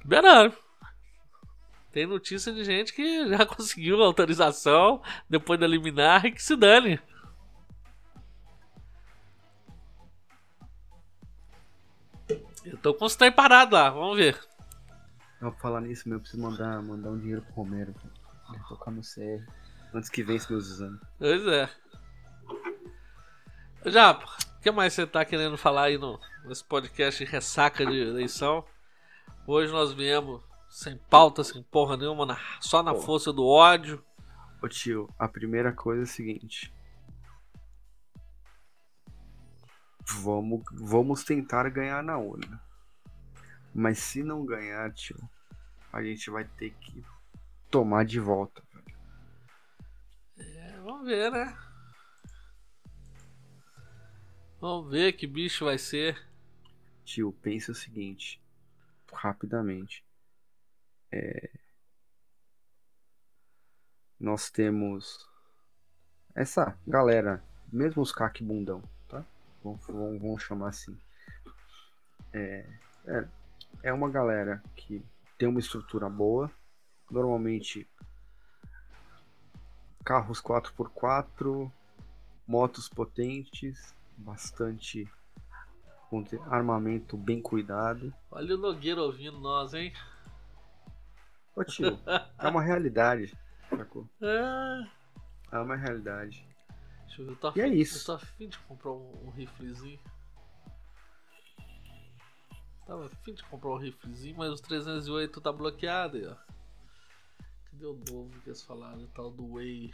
[SPEAKER 1] Liberando. Tem notícia de gente que já conseguiu autorização depois da liminar e que se dane. Eu tô com os trem parado lá, vamos ver.
[SPEAKER 2] Eu vou falar nisso, meu, eu preciso mandar, mandar um dinheiro pro Romero. Tocar no CR. Antes que vence meus exames.
[SPEAKER 1] Pois é. Já, o que mais você tá querendo falar aí no, nesse podcast ressaca de eleição? Hoje nós viemos sem pauta, sem porra nenhuma, na- só na
[SPEAKER 2] Pô.
[SPEAKER 1] força do ódio.
[SPEAKER 2] Ô tio, a primeira coisa é a seguinte. Vamos, vamos tentar ganhar na urna. Mas se não ganhar, tio, a gente vai ter que tomar de volta.
[SPEAKER 1] É, vamos ver, né? Vamos ver que bicho vai ser.
[SPEAKER 2] Tio, pensa o seguinte, rapidamente. É, Nós temos essa galera, mesmo os caque bundão, tá? Vamos, vamos, chamar assim. É, é, é uma galera que tem uma estrutura boa, normalmente carros 4x4, motos potentes, bastante armamento bem cuidado.
[SPEAKER 1] Olha o Nogueira ouvindo nós, hein?
[SPEAKER 2] Ô tio, é uma realidade, sacou?
[SPEAKER 1] É.
[SPEAKER 2] É uma realidade.
[SPEAKER 1] Deixa eu ver, eu tô
[SPEAKER 2] E é
[SPEAKER 1] afim-
[SPEAKER 2] isso.
[SPEAKER 1] Eu tô afim de comprar um, um riflezinho. Tava afim de comprar um riflezinho, mas o 308 tá bloqueado aí, ó. Cadê o novo que eles falaram? O tal do Way.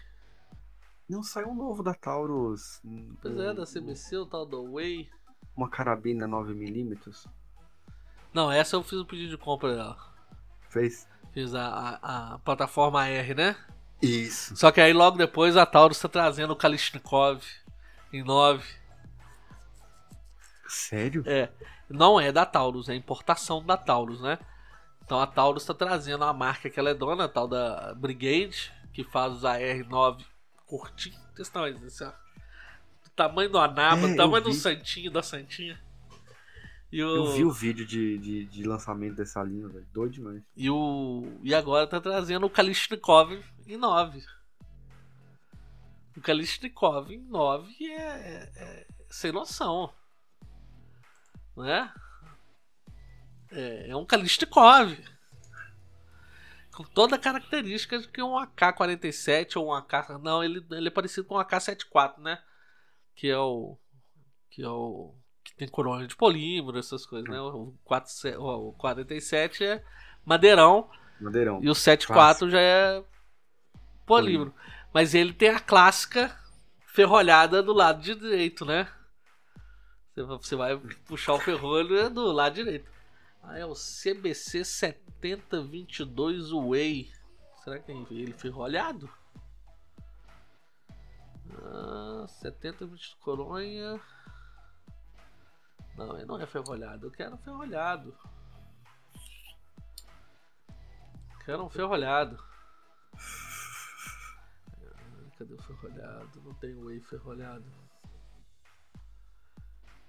[SPEAKER 2] Não saiu um novo da Taurus.
[SPEAKER 1] Pois é, da CBC, o tal do Way.
[SPEAKER 2] Uma carabina 9mm.
[SPEAKER 1] Não, essa eu fiz o pedido de compra dela.
[SPEAKER 2] Fez?
[SPEAKER 1] A, a, a plataforma R, né?
[SPEAKER 2] Isso.
[SPEAKER 1] Só que aí logo depois a Taurus tá trazendo o Kalishnikov em 9.
[SPEAKER 2] Sério?
[SPEAKER 1] É. Não é da Taurus, é importação da Taurus, né? Então a Taurus tá trazendo a marca que ela é dona, a tal da Brigade, que faz os AR9 curtinho. Esse tamanho, esse, ó. Do tamanho do Anaba,
[SPEAKER 2] É,
[SPEAKER 1] tamanho do. Santinho, da Santinha. E o,
[SPEAKER 2] Eu vi o vídeo de, de, de lançamento dessa linha, velho. Doido demais.
[SPEAKER 1] E, o, e agora tá trazendo o Kalishnikov em 9. O Kalishnikov em 9 é, é- é sem noção. Né? É, é um Kalishnikov. Com toda a característica de que um AK-47 ou um AK. Não, ele, ele é parecido com um AK-74, né? Que é o. Que é o. Tem corona de polímero, essas coisas, né? O, 47 o 47 é madeirão.
[SPEAKER 2] Madeirão.
[SPEAKER 1] E o 74 já é polímero. Mas ele tem a clássica ferrolhada do lado direito, né? Você vai- puxar o ferrolho é do lado direito. Ah, é o CBC 7022 Way. Será que tem ele ferrolhado? Ah, 7020 coronha. Não, ele não é ferrolhado. Eu quero ferrolhado. Quero um ferrolhado. Ah, Cadê o ferrolhado? Não tem whey ferrolhado.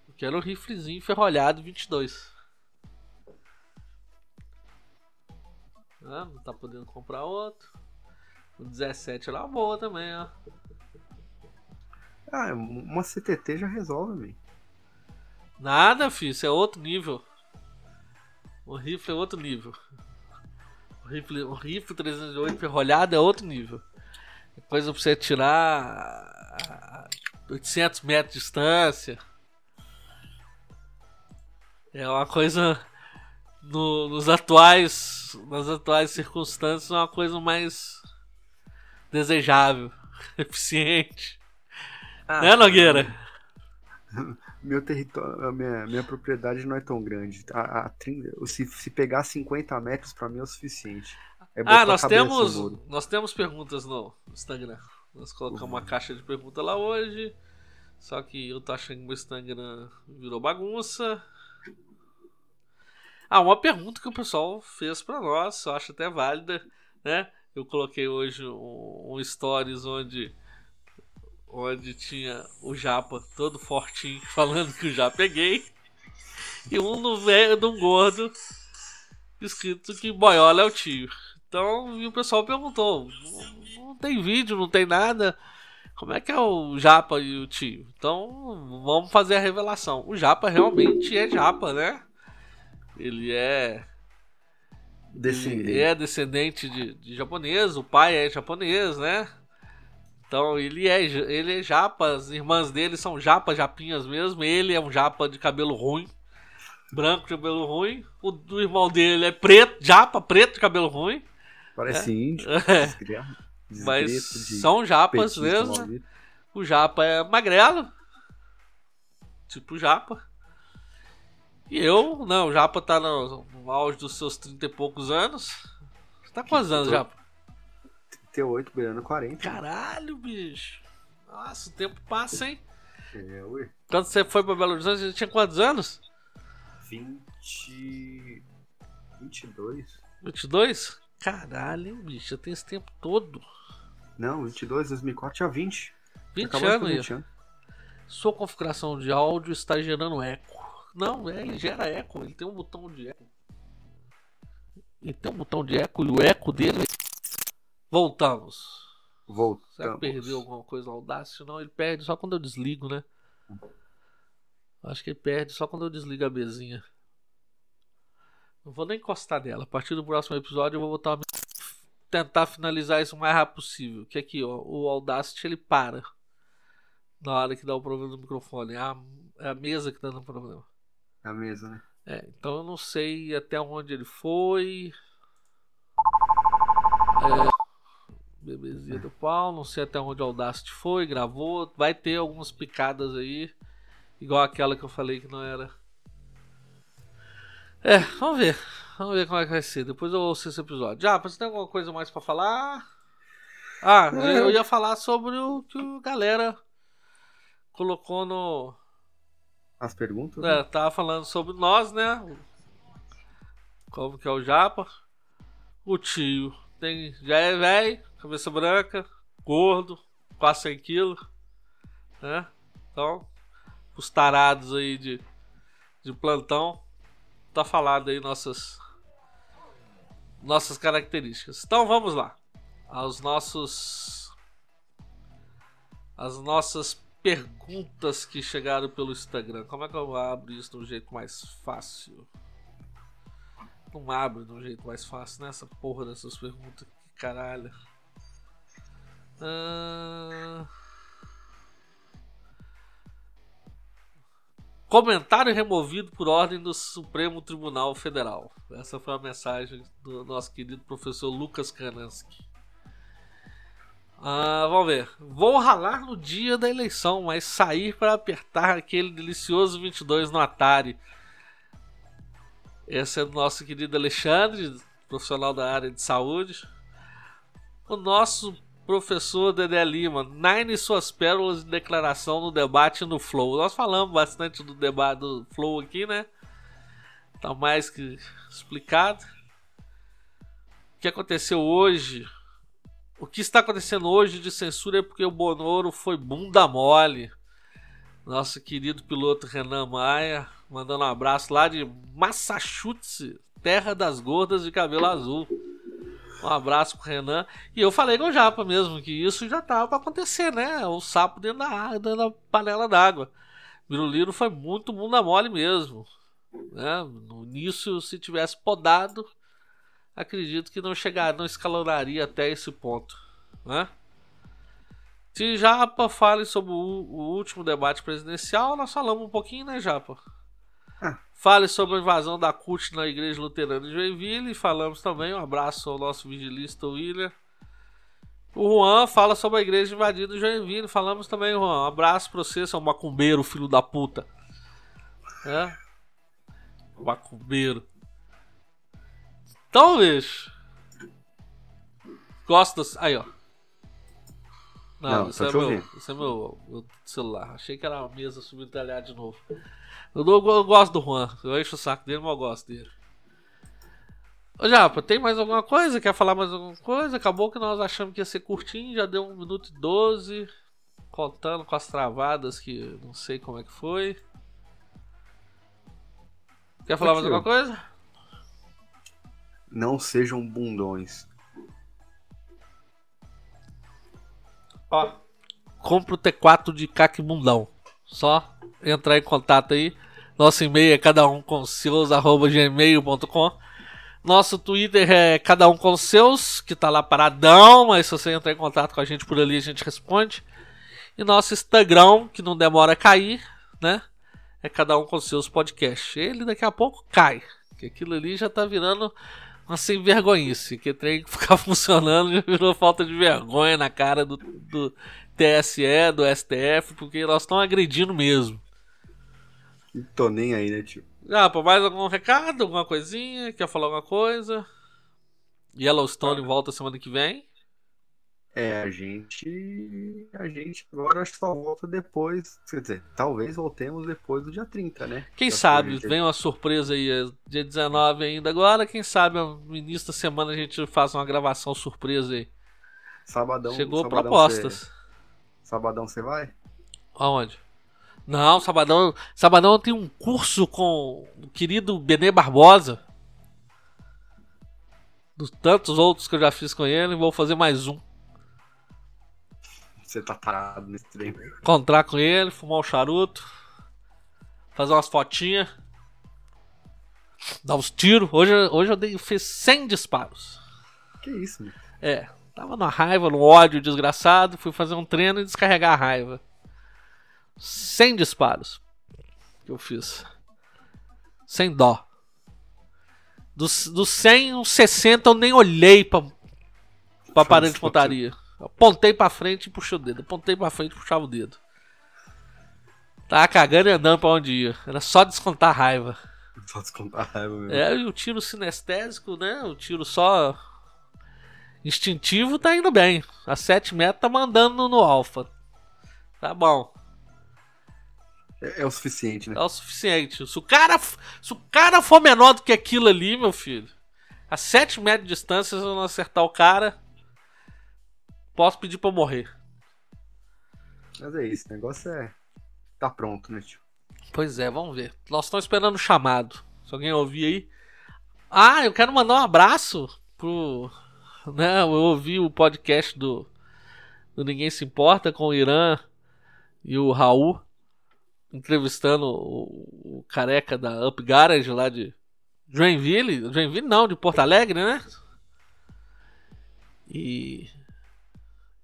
[SPEAKER 1] Eu quero um riflezinho ferrolhado 22. Ah, não tá podendo comprar outro. O 17 é uma boa também, ó.
[SPEAKER 2] Ah, uma CTT já resolve, velho.
[SPEAKER 1] Nada, filho, isso é outro nível. O rifle é outro nível. O rifle, o rifle 308 ferrolhado é outro nível. É coisa pra você tirar a 800 metros de distância. É uma coisa no- nos atuais, nas atuais circunstâncias, uma coisa mais desejável, eficiente.
[SPEAKER 2] Ah,
[SPEAKER 1] né, Nogueira?
[SPEAKER 2] Meu território, minha, minha propriedade não é tão grande. A, a 30 se, se pegar 50 metros, pra mim é o suficiente. É
[SPEAKER 1] Ah, nós temos, nós temos perguntas no Instagram. Nós colocamos
[SPEAKER 2] Uhum.
[SPEAKER 1] uma caixa de pergunta lá hoje. Só que eu tô achando que meu Instagram virou bagunça. Ah, uma pergunta que o pessoal fez pra nós, eu acho até válida, né? Eu coloquei hoje um, um stories onde onde tinha o Japa todo fortinho falando que eu já peguei e um no velho de um gordo escrito que boiola é o tio. Então, o pessoal perguntou, não, não tem vídeo, não tem nada. Como é que é o Japa e o tio? Então, vamos fazer a revelação. O Japa realmente é Japa, né? Ele é.
[SPEAKER 2] Descendente.
[SPEAKER 1] Ele é descendente de, de japonês, o pai é japonês, né? Então ele é, ele é japa, as irmãs dele são japa, japinhas mesmo. Ele é um japa de cabelo ruim, branco de cabelo ruim. O do irmão dele é preto, japa, preto de cabelo ruim.
[SPEAKER 2] Parece
[SPEAKER 1] É.
[SPEAKER 2] índio.
[SPEAKER 1] É. Mas são japas mesmo.
[SPEAKER 2] maldito.
[SPEAKER 1] O japa é magrelo, tipo japa. E eu, não, o japa tá no, no auge dos seus 30 e poucos anos. Você tá quantos anos, japa?
[SPEAKER 2] 38, beirando 40.
[SPEAKER 1] Caralho, bicho. Nossa, o tempo passa, hein?
[SPEAKER 2] É, ui.
[SPEAKER 1] Quando você foi pra Belo Horizonte, você tinha quantos anos?
[SPEAKER 2] 20. 22?
[SPEAKER 1] 22? Caralho, hein, bicho, eu tenho esse tempo todo.
[SPEAKER 2] Não, 22, 2004 tinha 20.
[SPEAKER 1] 20
[SPEAKER 2] Acabou
[SPEAKER 1] anos
[SPEAKER 2] fazer
[SPEAKER 1] aí.
[SPEAKER 2] 20 anos.
[SPEAKER 1] Sua configuração de áudio está gerando eco. Não, é, ele gera eco, ele tem um botão de eco. Ele tem um botão de eco e o eco dele. Voltamos.
[SPEAKER 2] Voltamos.
[SPEAKER 1] Será que perdeu alguma coisa no Audacity? Não, ele perde só quando eu desligo, né? Acho que ele perde só quando eu desligo a bezinha. Não vou nem encostar nela. A partir do próximo episódio eu vou botar uma... tentar finalizar isso o mais rápido possível. Que aqui, ó, o Audacity ele para na hora que dá o problema do microfone. É a, é a mesa que tá dando problema.
[SPEAKER 2] A mesa, né?
[SPEAKER 1] É, então eu não sei até onde ele foi. É, bebezinha do pau, não sei até onde o Audacity foi, gravou. Vai ter algumas picadas aí, igual aquela que eu falei que não era. É, vamos ver. Vamos ver como é que vai ser. Depois eu ouço esse episódio. Já, você tem alguma coisa mais pra falar? Ah, eu ia falar sobre o que a galera colocou no.
[SPEAKER 2] As perguntas?
[SPEAKER 1] É,
[SPEAKER 2] né?
[SPEAKER 1] tava falando sobre nós, né? Como que é o Japa. O tio tem, já é velho, cabeça branca, gordo, quase 100 quilos. Né? Então, os tarados aí de, de plantão, tá falado aí nossas, nossas características. Então vamos lá. Aos nossos. As nossas perguntas que chegaram pelo Instagram. Como é que eu abro isso de um jeito mais fácil? Não abre de um jeito mais fácil, né? Essa porra dessas perguntas. Que caralho. Ah... Comentário removido por ordem do Supremo Tribunal Federal. Essa foi a mensagem do nosso querido professor Lucas Kanansky. Ah, vamos ver. Vou ralar no dia da eleição, mas sair para apertar aquele delicioso 22 no Atari. Esse é do nosso querido Alexandre, profissional da área de saúde. O nosso professor Dedé Lima, Nine suas pérolas de declaração no debate no Flow. Nós falamos bastante do debate do Flow aqui, né? Tá mais que explicado. O que aconteceu hoje? O que está acontecendo hoje de censura é porque o Bonoro foi bunda mole. Nosso querido piloto Renan Maia, mandando um abraço lá de Massachusetts, terra das gordas de cabelo azul. Um abraço pro Renan. E eu falei com o Japa mesmo que isso já tava pra acontecer, né? O sapo dentro da, dentro da panela d'água. Biruliro foi muito bunda mole mesmo. Né? No início, se tivesse podado, acredito que não chegaria, não escalonaria até esse ponto. Né? Se Japa fale sobre o, o último debate presidencial, nós falamos um pouquinho, né, Japa? Fale sobre a invasão da CUT na Igreja Luterana de Joinville. E falamos também. Um abraço ao nosso vigilista William. O Juan fala sobre a igreja invadida em Joinville. Falamos também, Juan. Um abraço pra você, seu macumbeiro, filho da puta. É? Macumbeiro. Então, bicho. Gostas. Aí, ó. Não,
[SPEAKER 2] Não,
[SPEAKER 1] isso, é meu, isso é meu, meu celular. Achei que era uma mesa subindo telhado de novo. Eu, dou- eu gosto do Juan. Eu encho o saco dele, mas eu gosto dele. Ô Japa, tem mais alguma coisa? Quer falar mais alguma coisa? Acabou que nós achamos que ia ser curtinho, já deu 1 minuto e 12. Contando com as travadas que não sei como é que foi. Quer falar mais alguma coisa?
[SPEAKER 2] Não sejam bundões.
[SPEAKER 1] Ó, compra o T4 de Caquimundão. Só entrar em contato aí. Nosso e-mail é cada um com seus arroba gmail.com. Nosso Twitter é cada um com seus, que tá lá paradão, mas se você entrar em contato com a gente por ali, a gente responde. E nosso Instagram, que não demora a cair, né? É cada um com seus podcasts. Ele daqui a pouco cai. Que aquilo ali já tá virando uma sem vergonhice. Que tem que ficar funcionando já virou falta de vergonha na cara do, do TSE, do STF, porque nós estamos agredindo mesmo.
[SPEAKER 2] Não tô nem aí, né, tio?
[SPEAKER 1] Ah, pô, mais algum recado? Alguma coisinha? Quer falar alguma coisa? Yellowstone volta semana que vem.
[SPEAKER 2] É, a gente. A gente agora só volta depois. Quer dizer, talvez voltemos depois do dia 30, né?
[SPEAKER 1] Quem
[SPEAKER 2] Já
[SPEAKER 1] sabe,
[SPEAKER 2] dia-
[SPEAKER 1] vem uma surpresa aí, é dia 19 ainda agora. Quem sabe no início da semana a gente faz uma gravação surpresa aí.
[SPEAKER 2] Sabadão.
[SPEAKER 1] Chegou
[SPEAKER 2] sabadão
[SPEAKER 1] propostas.
[SPEAKER 2] cê- Sabadão você vai?
[SPEAKER 1] Aonde? Não, Sabadão, Sabadão tem um curso com o querido Benê Barbosa. Dos tantos outros que eu já fiz com ele, vou fazer mais um.
[SPEAKER 2] Você tá parado nesse trem.
[SPEAKER 1] Encontrar com ele, fumar um charuto, fazer umas fotinhas, dar uns tiros. Hoje, hoje eu dei, fiz 100 disparos.
[SPEAKER 2] Que isso, meu?
[SPEAKER 1] É, tava na raiva, no ódio desgraçado, fui fazer um treino e descarregar a raiva. 100 disparos que eu fiz. Sem dó. Dos, dos 100, uns 60 eu nem olhei pra, pra parede de pontaria. Apontei pra frente e puxei o dedo. Apontei pra frente e puxava o dedo. Tava cagando e andando pra onde ia. Era só descontar a raiva.
[SPEAKER 2] Só descontar a raiva mesmo.
[SPEAKER 1] É, e o tiro sinestésico, né? O tiro só instintivo tá indo bem. A 7 metros tá mandando no alfa. Tá bom.
[SPEAKER 2] É, é o suficiente, né?
[SPEAKER 1] É o suficiente. Se o, cara, se o cara for menor do que aquilo ali, meu filho, a 7 metros de distância, se eu não acertar o cara, posso pedir pra eu morrer.
[SPEAKER 2] Mas é isso, o negócio é. Tá pronto, né, tio?
[SPEAKER 1] Pois é, vamos ver. Nós estamos esperando o chamado. Se alguém ouvir aí. Ah, eu quero mandar um abraço pro. Né, eu ouvi o podcast do, do Ninguém Se Importa com o Irã e o Raul entrevistando o, o careca da Up Garage lá de Joinville. Joinville não, de Porto Alegre, né? E.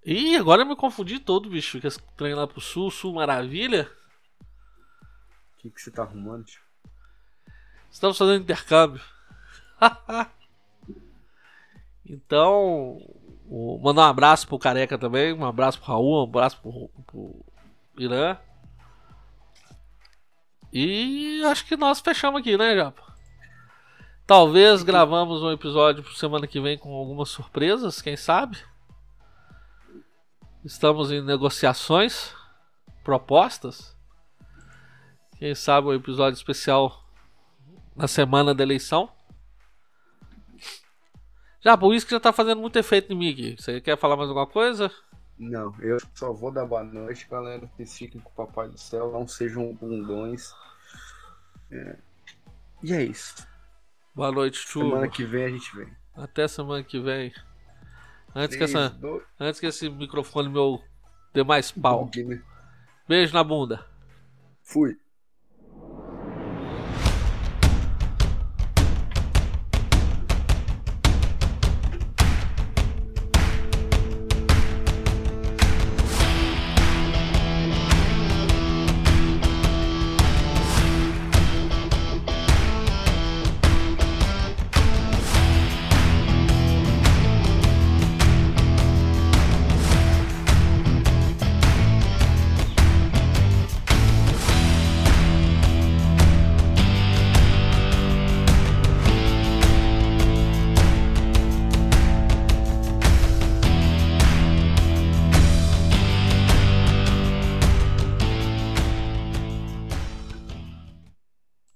[SPEAKER 1] Ih, agora eu me confundi todo, bicho. Que esse trem lá pro sul, sul maravilha.
[SPEAKER 2] O que, que você tá arrumando, tio?
[SPEAKER 1] Estamos fazendo intercâmbio. então, o- mandar um abraço pro Careca também, um abraço pro Raul, um abraço pro, pro Irã. E acho que nós fechamos aqui, né, Japa? Talvez gravamos um episódio pro semana que vem com algumas surpresas, quem sabe? Estamos em negociações, propostas. Quem sabe um episódio especial na semana da eleição. Já, por isso que já tá fazendo muito efeito em mim aqui. Você quer falar mais alguma coisa?
[SPEAKER 2] Não, eu só vou dar boa noite, galera. Vocês fiquem com o Papai do Céu, não sejam bundões. É. E é isso.
[SPEAKER 1] Boa noite, chuva.
[SPEAKER 2] Semana que vem a gente vem.
[SPEAKER 1] Até semana que vem. Antes, que, essa, antes que esse microfone meu dê mais pau.
[SPEAKER 2] né?
[SPEAKER 1] Beijo na bunda.
[SPEAKER 2] Fui.